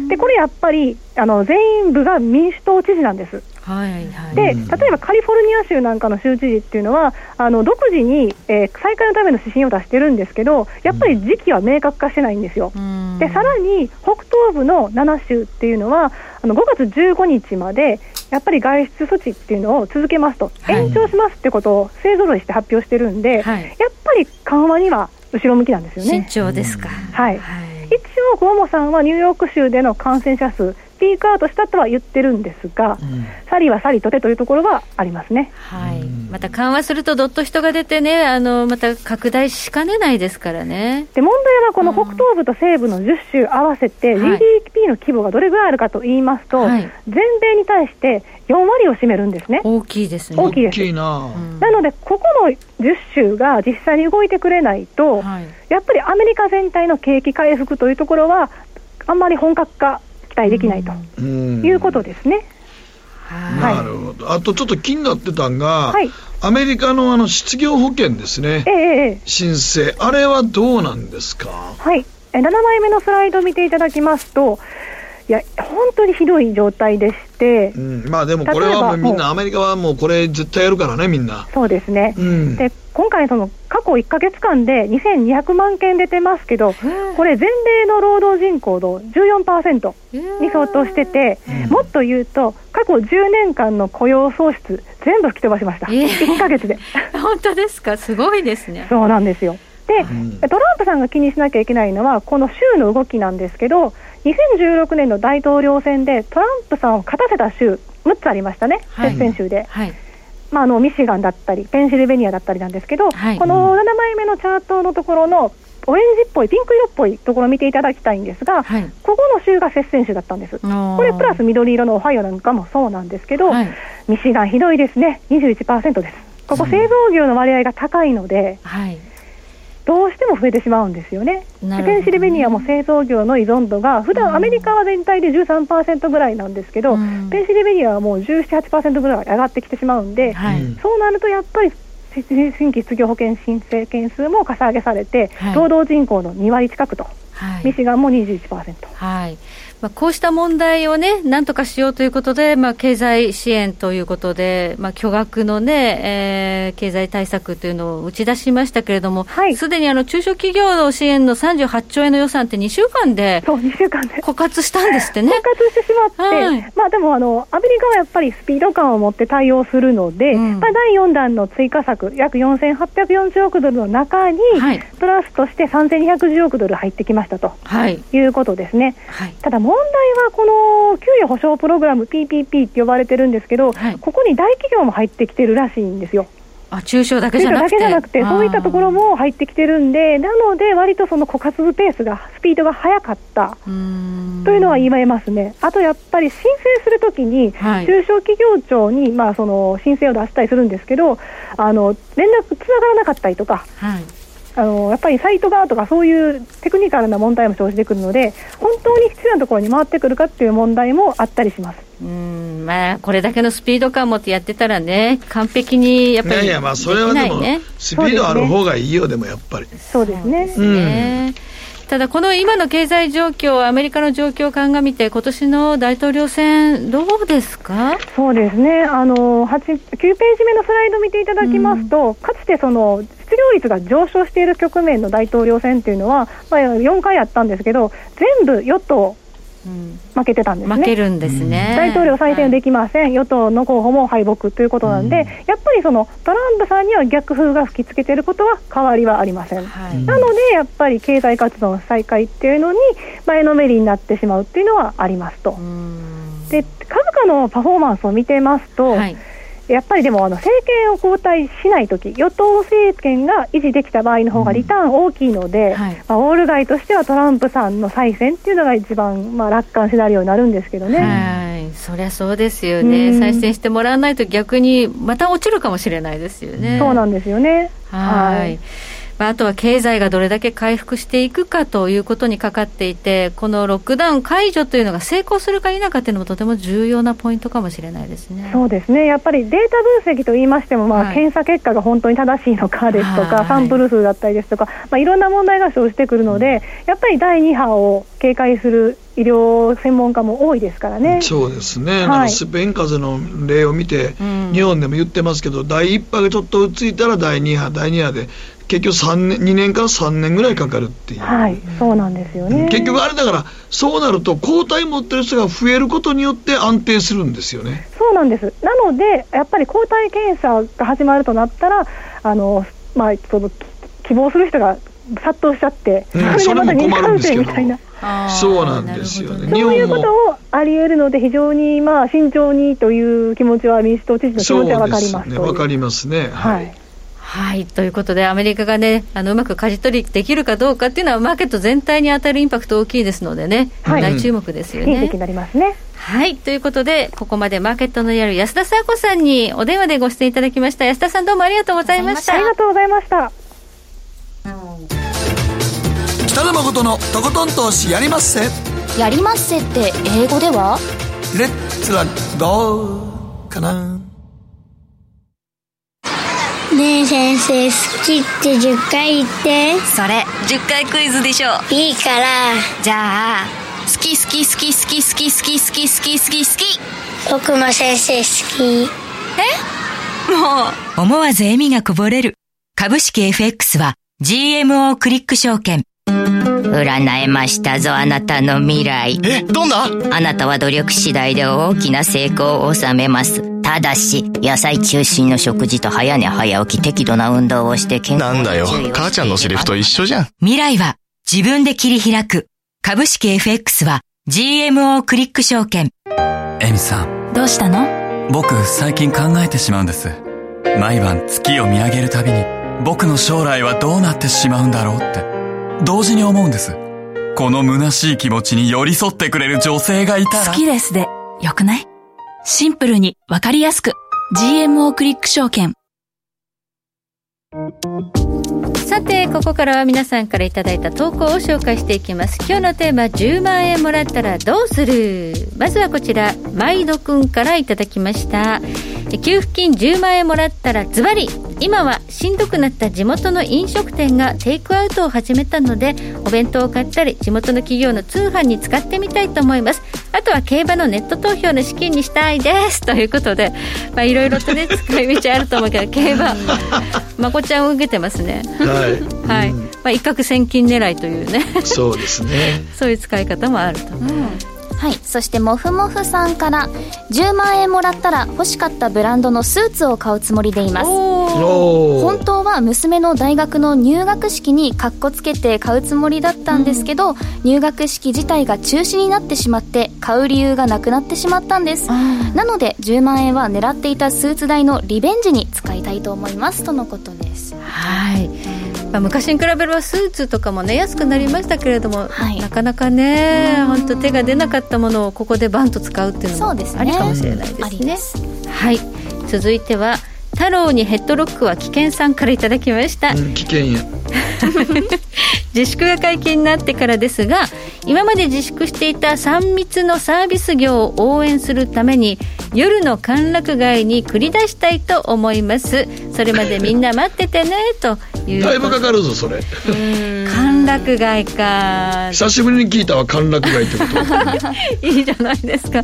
で、これやっぱりあの全員部が民主党知事なんです。はいはい、で例えばカリフォルニア州なんかの州知事っていうのは、あの独自に、えー、再開のための指針を出してるんですけど、やっぱり時期は明確化してないんですよ。でさらに北東部の7州っていうのは、あの5月15日まで、やっぱり外出措置っていうのを続けますと、延長しますってことを勢ぞろいして発表してるんで、はい、やっぱり緩和には後ろ向きなんですよね。慎重ですか、はい、はい、一応、ゴーモさんはニューヨーク州での感染者数、ピークアウトしたとは言ってるんですが、うん、サリはサリとてというところはありますね、はい、また緩和すると、どっと人が出てね、あのまた拡大しかねないですからね。で問題はこの北東部と西部の10州合わせて、GDP の規模がどれぐらいあるかと言いますと、はい、全米に対して4割を占めるんですね。大きいですね。大きいです。な。なので、ここの10州が実際に動いてくれないと、はい、やっぱりアメリカ全体の景気回復というところは、あんまり本格化期待できないということですね。なるほど。あとちょっと気になってたんが、はい、アメリカのあの失業保険ですね、ええ、申請、あれはどうなんですか？はい、7枚目のスライド見ていただきますと、いや、本当にひどい状態でして、うん、まあでもこれはもうみんな、アメリカはもうこれ、絶対やるからね、みんな。そうですね、うん、で今回、その過去1か月間で2200万件出てますけど、これ、全米の労働人口の14%に相当してて、もっと言うと、過去10年間の雇用創出、全部吹き飛ばしました、1か月で。本当ですか、すごいですね。そうなんですよで、うん、トランプさんが気にしなきゃいけないのは、この州の動きなんですけど、2016年の大統領選でトランプさんを勝たせた州、6つありましたね、はい、接戦州で。はい。まあ、あのミシガンだったり、ペンシルベニアだったりなんですけど、はい、この7枚目のチャートのところのオレンジっぽい、ピンク色っぽいところを見ていただきたいんですが、はい、ここの州が接戦州だったんです。これプラス緑色のオハイオなんかもそうなんですけど、はい、ミシガンひどいですね、21%です。ここ製造業の割合が高いので、はいどうしても増えてしまうんですよね。ね。ペンシルベニアも製造業の依存度が、普段アメリカは全体で13%ぐらいなんですけど、うん、ペンシルベニアはもう17、8%ぐらい上がってきてしまうんで、はい、そうなるとやっぱり新規失業保険申請件数もかさ上げされて、はい、労働人口の2割近くと、はい、ミシガンも21%。はいまあ、こうした問題をね、なんとかしようということで、まあ、経済支援ということで、まあ、巨額のね、えー、経済対策というのを打ち出しましたけれども、す、で、にあの中小企業の支援の38兆円の予算って2週間で、そう、2週間で。枯渇したんですってね。枯渇してしまって、はい、まあでもあの、アメリカはやっぱりスピード感を持って対応するので、うん、まあ、第4弾の追加策、約4840億ドルの中に、はい、プラスとして3210億ドル入ってきましたと、はい、いうことですね。はい、ただ問題はこの給与保障プログラム PPP って呼ばれてるんですけど、はい、ここに大企業も入ってきてるらしいんですよ。あ中小だけじゃなくて。くてそういったところも入ってきてるんでなので割とその枯渇ペースがスピードが速かった。というのは言えますね。あとやっぱり申請するときに、中小企業庁に、まあ、その申請を出したりするんですけどあの連絡つながらなかったりとか、はい、あのやっぱりサイト側とかそういうテクニカルな問題も生じてくるので本当に必要なところに回ってくるかっていう問題もあったりします。うんまあこれだけのスピード感を持ってやってたらね完璧にやっぱり、ね、いやまあそれはでもスピードある方がいいよでもやっぱり。そうですね。そうですね、うんただ、この今の経済状況、アメリカの状況を鑑みて、今年の大統領選、どうですか？そうですね、あの8 9ページ目のスライド見ていただきますと、うん、かつてその失業率が上昇している局面の大統領選っていうのは、まあ、4回あったんですけど、全部与党負けてたんですね。負けるんですね。大統領再選できません、はい、与党の候補も敗北ということなんで、うん、やっぱりそのトランプさんには逆風が吹きつけていることは変わりはありません。はい、なので、やっぱり経済活動の再開っていうのに前のめりになってしまうっていうのはありますと。で株価のパフォーマンスを見てますと、はいやっぱりでもあの政権を交代しないとき、与党政権が維持できた場合の方がリターン大きいので、うんはい、まあ、オール街としてはトランプさんの再選っていうのが一番、まあ、楽観シナリオになるんですけどね。はい。そりゃそうですよね、うん、再選してもらわないと逆にまた落ちるかもしれないですよね。そうなんですよね。はい。まあ、あとは経済がどれだけ回復していくかということにかかっていて、このロックダウン解除というのが成功するか否かというのもとても重要なポイントかもしれないですね。そうですね、やっぱりデータ分析といいましても、まあ、はい、検査結果が本当に正しいのかですとか、はい、サンプル数だったりですとか、まあ、いろんな問題が生じてくるので、やっぱり第2波を警戒する医療専門家も多いですからね。そうですね。はい、スペイン風邪の例を見て、うん、日本でも言ってますけど、第1波がちょっとついたら第2波、第2波で結局三年2年から3年ぐらいかかるっていう、はい、そうなんですよね。結局あれだからそうなると抗体持ってる人が増えることによって安定するんですよね。そうなんです。なのでやっぱり抗体検査が始まるとなったらあの、まあ、その希望する人が殺到しちゃって、うん、それも困るんですけどそうなんですよね。そういうことをあり得るので、非常にまあ慎重にという気持ちは民主党知事の気持ちは分かります。わ、ね、かりますね。はい、はいはい、ということで、アメリカがね、あのうまく舵取りできるかどうかっていうのは、マーケット全体に与えるインパクト大きいですのでね、はい、大注目ですよね。になりますね。はい。ということで、ここまでマーケットのやる安田沙子さんにお電話でご出演いただきました。安田さんどうもありがとうございました。ありがとうございました。北野誠のとことん投資やりまっせ。やりまっせって英語では？レッツラゴーかな。ねえ先生好きって10回言って。それ10回クイズでしょいいから。じゃあ好き好き好き好き好き好き好き好き好き好き。僕も先生好き。え？もう。思わず笑みがこぼれる。株式 FX は GMO クリック証券占えましたぞあなたの未来えどんな？あなたは努力次第で大きな成功を収めますただし、野菜中心の食事と早寝早起き適度な運動をして健康なんだよ、母ちゃんのセリフと一緒じゃん。未来は自分で切り開く。株式 FX は GMO クリック証券。エミさん。どうしたの？僕、最近考えてしまうんです。毎晩月を見上げるたびに、僕の将来はどうなってしまうんだろうって、同時に思うんです。この虚しい気持ちに寄り添ってくれる女性がいたら。好きですで、よくない？シンプルにわかりやすく。GMO クリック証券。さてここからは皆さんからいただいた投稿を紹介していきます。今日のテーマ10万円もらったらどうする？まずはこちら。まいどくんからいただきました給付金10万円もらったらズバリ今はしんどくなった地元の飲食店がテイクアウトを始めたのでお弁当を買ったり地元の企業の通販に使ってみたいと思います。あとは競馬のネット投票の資金にしたいです。ということでまあいろいろとね 使い道あると思うけど競馬 まこちゃんを受けてますね。はい、はい、まあ、一攫千金狙いというね。そうですね。そういう使い方もあると、うんはい。そしてもふもふさんから10万円もらったら欲しかったブランドのスーツを買うつもりでいます。本当は娘の大学の入学式にかっこつけて買うつもりだったんですけど、うん、入学式自体が中止になってしまって買う理由がなくなってしまったんです。なので10万円は狙っていたスーツ代のリベンジに使いたいと思います。とのことです。はいまあ、昔に比べればスーツとかもね安くなりましたけれども、はい、なかなかね本当手が出なかったものをここでバンと使うっていうのもありかもしれないですね、ね、はい。続いては太郎にヘッドロックは危険さんからいただきました、うん、危険や。自粛が解禁になってからですが今まで自粛していた3密のサービス業を応援するために夜の歓楽街に繰り出したいと思います。それまでみんな待っててね という。だいぶかかるぞそれ。歓楽街か。久しぶりに聞いたわ歓楽街ってこと。いいじゃないですか。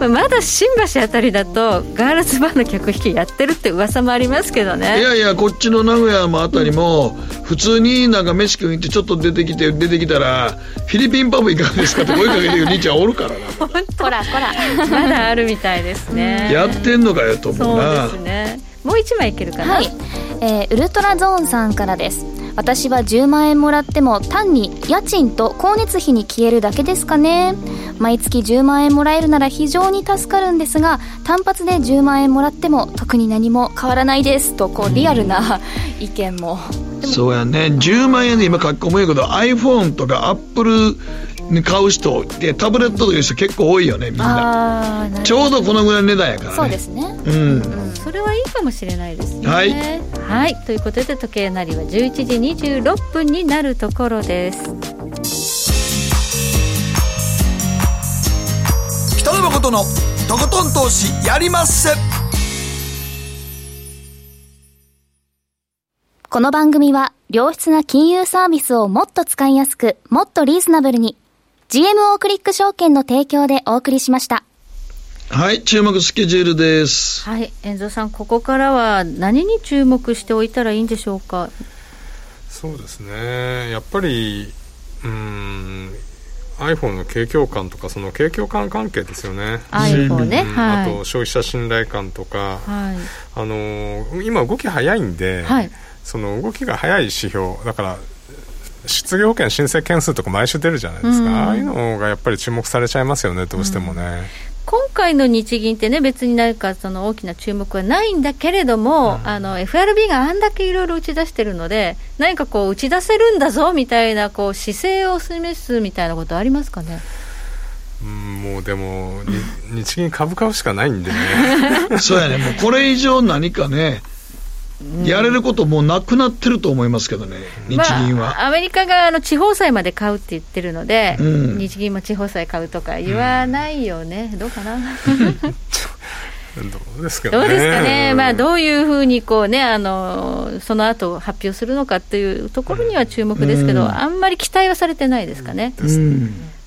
まだ新橋あたりだとガールズバーの客引きやってるって噂もありますけどね。いやいやこっちの名古屋もあたりも、普通になんか飯食いに行ってちょっと出てきて出てきたらフィリピンパブいかがですかって声かけてる兄ちゃんおるからな。こらこら。まだあるみたいですね。やってんのかよと思うな。そうですね。もう一枚いけるかな？はい、えー、ウルトラゾーンさんからです私は10万円もらっても単に家賃と光熱費に消えるだけですかね。毎月10万円もらえるなら非常に助かるんですが単発で10万円もらっても特に何も変わらないです。とこうリアルな意見も。そうやね。10万円で今書き込むけど iPhone とか Apple に買う人でタブレットという人結構多いよねみんな。ちょうどこのぐらいの値段やからね。そうですね。うん、うん、それはいいかもしれないですね。はい、はい、ということで時計なりは11時26分になるところです。北野誠のとことん投資やりまっせ。この番組は良質な金融サービスをもっと使いやすくもっとリーズナブルに GMO クリック証券の提供でお送りしました。はい、注目スケジュールです。はい、遠藤さん、ここからは何に注目しておいたらいいんでしょうか？そうですね、やっぱり、うん、iPhone の景況感とか、その景況感関係ですよね。iPhone ね、うんはい、あと消費者信頼感とか、はい、あの今動き早いんで、はい、その動きが早い指標、だから失業保険申請件数とか毎週出るじゃないですか、うん、ああいうのがやっぱり注目されちゃいますよね、どうしてもね。うん今回の日銀ってね、別に何かその大きな注目はないんだけれども、うん、あの FRB があんだけいろいろ打ち出してるので、何かこう、打ち出せるんだぞみたいなこう姿勢を示すみたいなことありますかね？うん、もうでも、日銀株買うしかないんでね。そうやね、もうこれ以上何かね、やれることもうなくなってると思いますけどね、日銀は。まあ、アメリカがあの地方債まで買うって言ってるので、うん、日銀も地方債買うとか言わないよね、うん、どうかな？どうですかね。どうですかね？まあ、どういうふうにこうね、あの、その後発表するのかっていうところには注目ですけど、うん、あんまり期待はされてないですかね。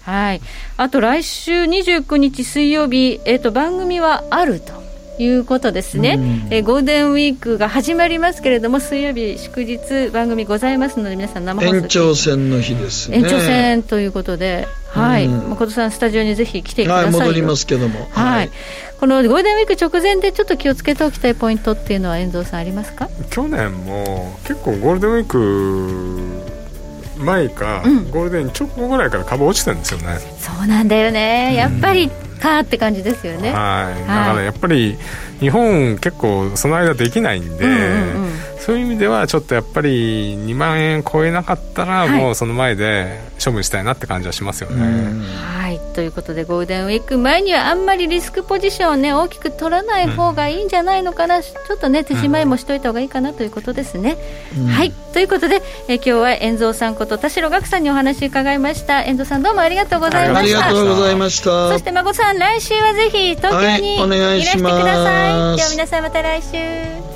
はい。あと来週29日水曜日、えっ、ー、と、番組はあると。いうことですね、うん、えゴールデンウィークが始まりますけれども水曜日祝日番組ございますので皆さん生放送延長戦の日ですね。延長戦ということではい、誠さんスタジオにぜひ来てください、はい、戻りますけども、はい、はい、このゴールデンウィーク直前でちょっと気をつけておきたいポイントっていうのは遠藤さんありますか？去年も結構ゴールデンウィーク前か、うん、ゴールデン直後ぐらいから株落ちてるんですよね。そうなんだよね。やっぱり、かって感じですよね。はい、だからやっぱり日本結構その間できないんで、うんうんうん、そういう意味ではちょっとやっぱり2万円超えなかったらもうその前で処分したいなって感じはしますよね。はい。ということでゴールデンウィーク前にはあんまりリスクポジションを、ね、大きく取らない方がいいんじゃないのかな、うん、ちょっとね手締まいもしといた方がいいかなということですね。うん、はい。ということでえ今日は遠蔵さんこと田代岳さんにお話伺いました。遠藤さんどうもありがとうございました。ありがとうございました。そして孫さん来週はぜひ東京にいらしてください、はい、では皆さんまた来週